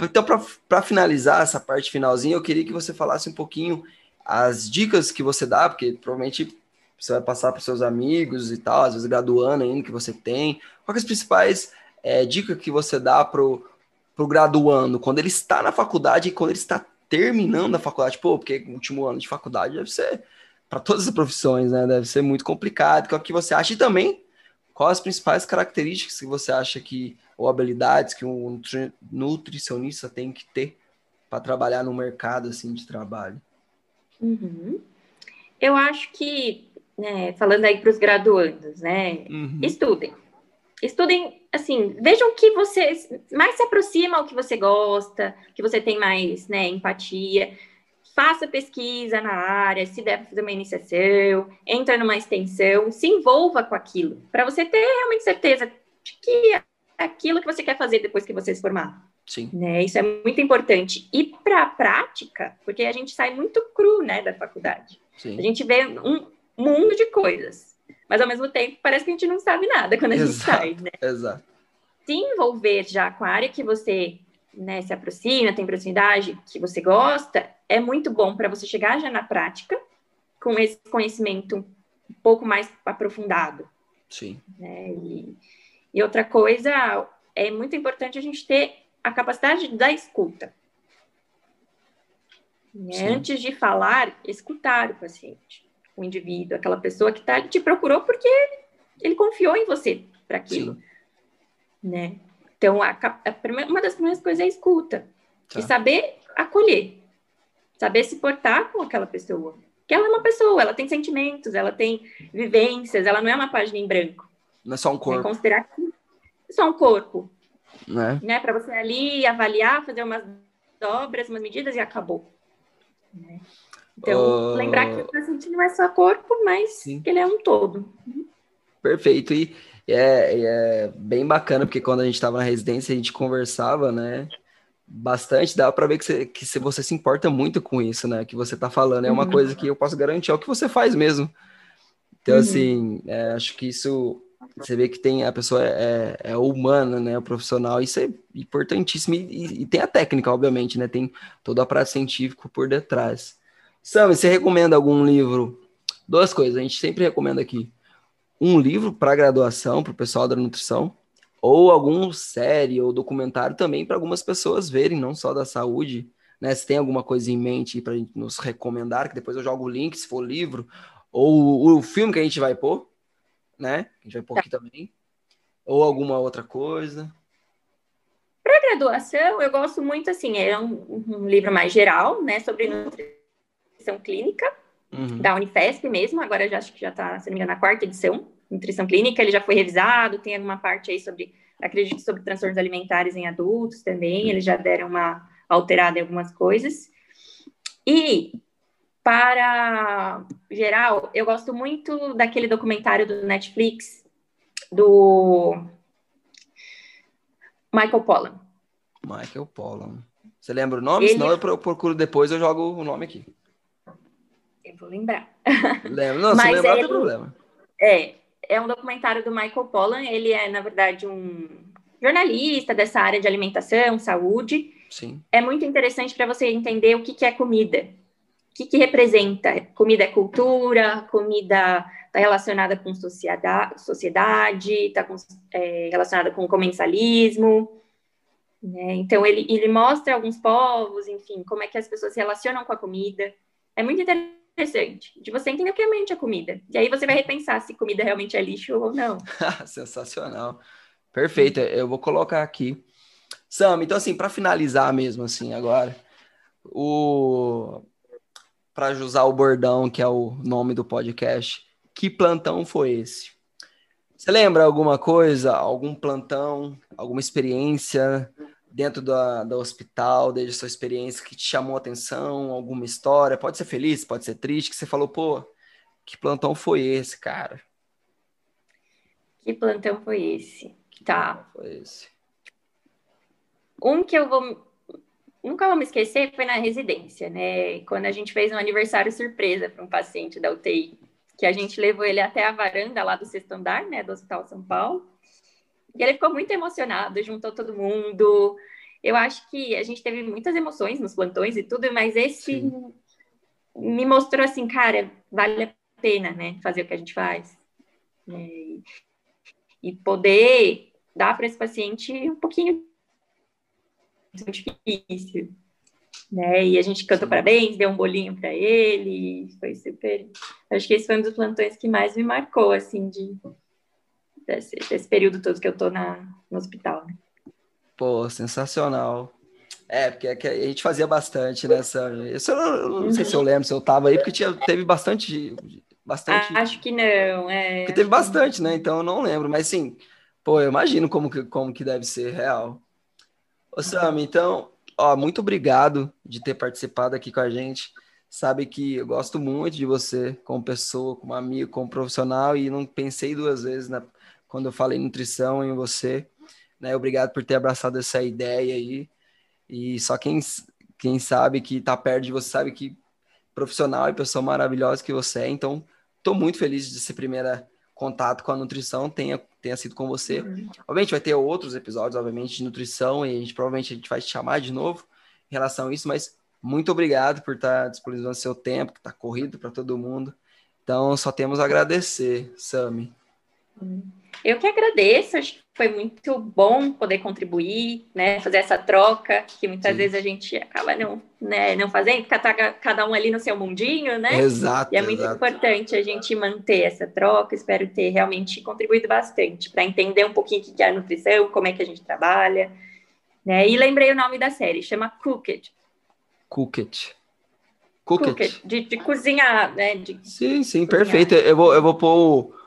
Speaker 1: Então, para finalizar essa parte finalzinha, eu queria que você falasse um pouquinho as dicas que você dá, porque provavelmente você vai passar para seus amigos e tal, às vezes graduando ainda que você tem. Quais as principais é, dicas que você dá para o graduando quando ele está na faculdade e quando ele está terminando a faculdade? Pô, porque o último ano de faculdade deve ser para todas as profissões, né? Deve ser muito complicado. Qual que você acha? E também, quais as principais características que você acha que, ou habilidades que um nutricionista tem que ter para trabalhar no mercado assim de trabalho?
Speaker 2: Uhum. Eu acho que né, falando aí para os graduandos, né? Uhum. Estudem. Estudem, assim, vejam o que você mais se aproxima ao que você gosta, que você tem mais né, empatia. Faça pesquisa na área, se der fazer uma iniciação, entra numa extensão, se envolva com aquilo, para você ter realmente certeza de que é aquilo que você quer fazer depois que você se formar.
Speaker 1: Sim.
Speaker 2: Né? Isso é muito importante. E para a prática, porque a gente sai muito cru né, da faculdade. Sim. A gente vê um, mundo de coisas. Mas ao mesmo tempo, parece que a gente não sabe nada quando a gente sai, né?
Speaker 1: Exato.
Speaker 2: Se envolver já com a área que você né, se aproxima, tem proximidade, que você gosta, é muito bom para você chegar já na prática com esse conhecimento um pouco mais aprofundado.
Speaker 1: Sim.
Speaker 2: Né? E, e outra coisa, é muito importante a gente ter a capacidade da escuta. Né? Antes de falar, escutar o paciente o indivíduo, aquela pessoa que tá, te procurou porque ele, ele confiou em você para aquilo. Sim. Né? Então, a, a primeira, uma das primeiras coisas é a escuta. Tá. E saber acolher. Saber se portar com aquela pessoa. Que ela é uma pessoa, ela tem sentimentos, ela tem vivências, ela não é uma página em branco.
Speaker 1: Não é só um corpo. É
Speaker 2: considerar que é só um corpo.
Speaker 1: Né?
Speaker 2: né? Para você ali avaliar, fazer umas dobras, umas medidas e acabou. Né? Então, uh... lembrar que o paciente não é só corpo, mas Sim. que ele é um todo.
Speaker 1: Perfeito. E é, é bem bacana, porque quando a gente estava na residência, a gente conversava, né? Bastante, dá para ver que você, que você se importa muito com isso, né? Que você está falando. É uma uhum. coisa que eu posso garantir, é o que você faz mesmo. Então, uhum. assim, é, acho que isso você vê que tem a pessoa é, é humana, né, o profissional, isso é importantíssimo e, e, tem a técnica, obviamente, né, tem todo o aparato científico por detrás. Sam, você recomenda algum livro? Duas coisas, a gente sempre recomenda aqui. Um livro para graduação, para o pessoal da nutrição, ou algum série ou documentário também para algumas pessoas verem, não só da saúde. Né? Se tem alguma coisa em mente para nos recomendar, que depois eu jogo o link, se for livro, ou o, filme que a gente vai pôr, né? A gente vai pôr aqui também. Ou alguma outra coisa.
Speaker 2: Para graduação, eu gosto muito assim, é um, um livro mais geral, né, sobre nutrição nutrição clínica, uhum. da Unifesp mesmo, agora já acho que já está, se não me engano, na quarta edição, nutrição clínica, ele já foi revisado, tem alguma parte aí sobre, acredito, sobre transtornos alimentares em adultos também, uhum. eles já deram uma alterada em algumas coisas. E para geral, eu gosto muito daquele documentário do Netflix do Michael Pollan.
Speaker 1: Michael Pollan. Você lembra o nome? Ele... Senão eu procuro depois, eu jogo o nome aqui.
Speaker 2: Eu vou lembrar.
Speaker 1: Lembra? Não, Mas se lembrar, ele, não tem problema.
Speaker 2: É, é um documentário do Michael Pollan. Ele é, na verdade, um jornalista dessa área de alimentação, saúde.
Speaker 1: Sim.
Speaker 2: é muito interessante para você entender o que, que é comida. O que, que representa? Comida é cultura, comida está relacionada com sociedade, está é, relacionada com comensalismo. Né? Então, ele, ele mostra alguns povos, enfim, como é que as pessoas se relacionam com a comida. É muito interessante de você entender o que é mente a comida. E aí você vai repensar se comida realmente é lixo ou não. <laughs>
Speaker 1: Sensacional. Perfeito. Eu vou colocar aqui. Sam, então assim, para finalizar mesmo assim agora, o para usar o bordão que é o nome do podcast, que plantão foi esse? Você lembra alguma coisa, algum plantão, alguma experiência dentro da, do hospital, desde a sua experiência que te chamou a atenção, alguma história? Pode ser feliz, pode ser triste, que você falou, pô, que plantão foi esse, cara?
Speaker 2: Que plantão foi esse? Tá.
Speaker 1: Foi esse.
Speaker 2: Um que eu vou nunca vou me esquecer foi na residência, né? Quando a gente fez um aniversário surpresa para um paciente da UTI que a gente levou ele até a varanda lá do sexto andar, né, do Hospital São Paulo. E ele ficou muito emocionado, juntou todo mundo. Eu acho que a gente teve muitas emoções nos plantões e tudo, mas esse Sim. me mostrou assim, cara, vale a pena, né, fazer o que a gente faz. É, e poder dar para esse paciente um pouquinho difícil né? E a gente cantou parabéns, deu um bolinho para ele, foi super. Acho que esse foi um dos plantões que mais me marcou, assim, de desse, desse período todo que eu tô na, no hospital. Né?
Speaker 1: Pô, sensacional. É, porque é a gente fazia bastante nessa. Eu, eu não sei se eu lembro se eu tava aí, porque tinha, teve bastante. bastante...
Speaker 2: Acho que não, é.
Speaker 1: Porque teve bastante, né? Então eu não lembro, mas sim, pô, eu imagino como que, como que deve ser real. Ô, Sam, então, ó, muito obrigado de ter participado aqui com a gente. Sabe que eu gosto muito de você como pessoa, como amigo, como profissional e não pensei duas vezes né, quando eu falei nutrição em você. Né? Obrigado por ter abraçado essa ideia aí. E só quem, quem sabe que está perto de você sabe que profissional e pessoa maravilhosa que você é. Então, estou muito feliz de ser primeira contato com a nutrição tenha, tenha sido com você. Uhum. Obviamente vai ter outros episódios, obviamente, de nutrição, e a gente provavelmente a gente vai te chamar de novo em relação a isso, mas muito obrigado por estar disponibilizando seu tempo, que está corrido para todo mundo. Então, só temos a agradecer, Sami.
Speaker 2: Uhum. Eu que agradeço, acho que foi muito bom poder contribuir, né, fazer essa troca, que muitas Sim. vezes a gente acaba não, né, não fazendo, cada, cada um ali no seu mundinho, né?
Speaker 1: Exato.
Speaker 2: E é muito
Speaker 1: exato.
Speaker 2: importante a gente manter essa troca, espero ter realmente contribuído bastante para entender um pouquinho o que é a nutrição, como é que a gente trabalha, né? E lembrei o nome da série, chama Cooked.
Speaker 1: Cooked.
Speaker 2: Cooked. Cooked de, de cozinhar, né? De
Speaker 1: sim, sim, cozinhar. perfeito. Eu vou, eu vou pôr o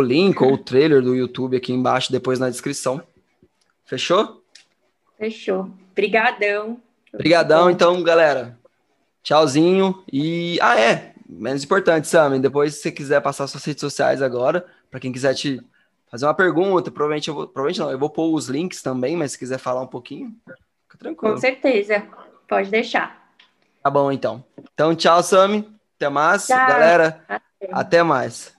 Speaker 1: link ou o trailer do YouTube aqui embaixo, depois na descrição. Fechou?
Speaker 2: Fechou. Obrigadão.
Speaker 1: Obrigadão, então, galera. Tchauzinho. E, ah, é, menos importante, Sam, depois se você quiser passar suas redes sociais agora, para quem quiser te fazer uma pergunta, provavelmente eu vou, provavelmente não, eu vou pôr os links também, mas se quiser falar um pouquinho, fica tranquilo.
Speaker 2: Com certeza, pode deixar.
Speaker 1: Tá bom, então. Então, tchau, Sami. Até mais, tchau. galera. Até, até mais.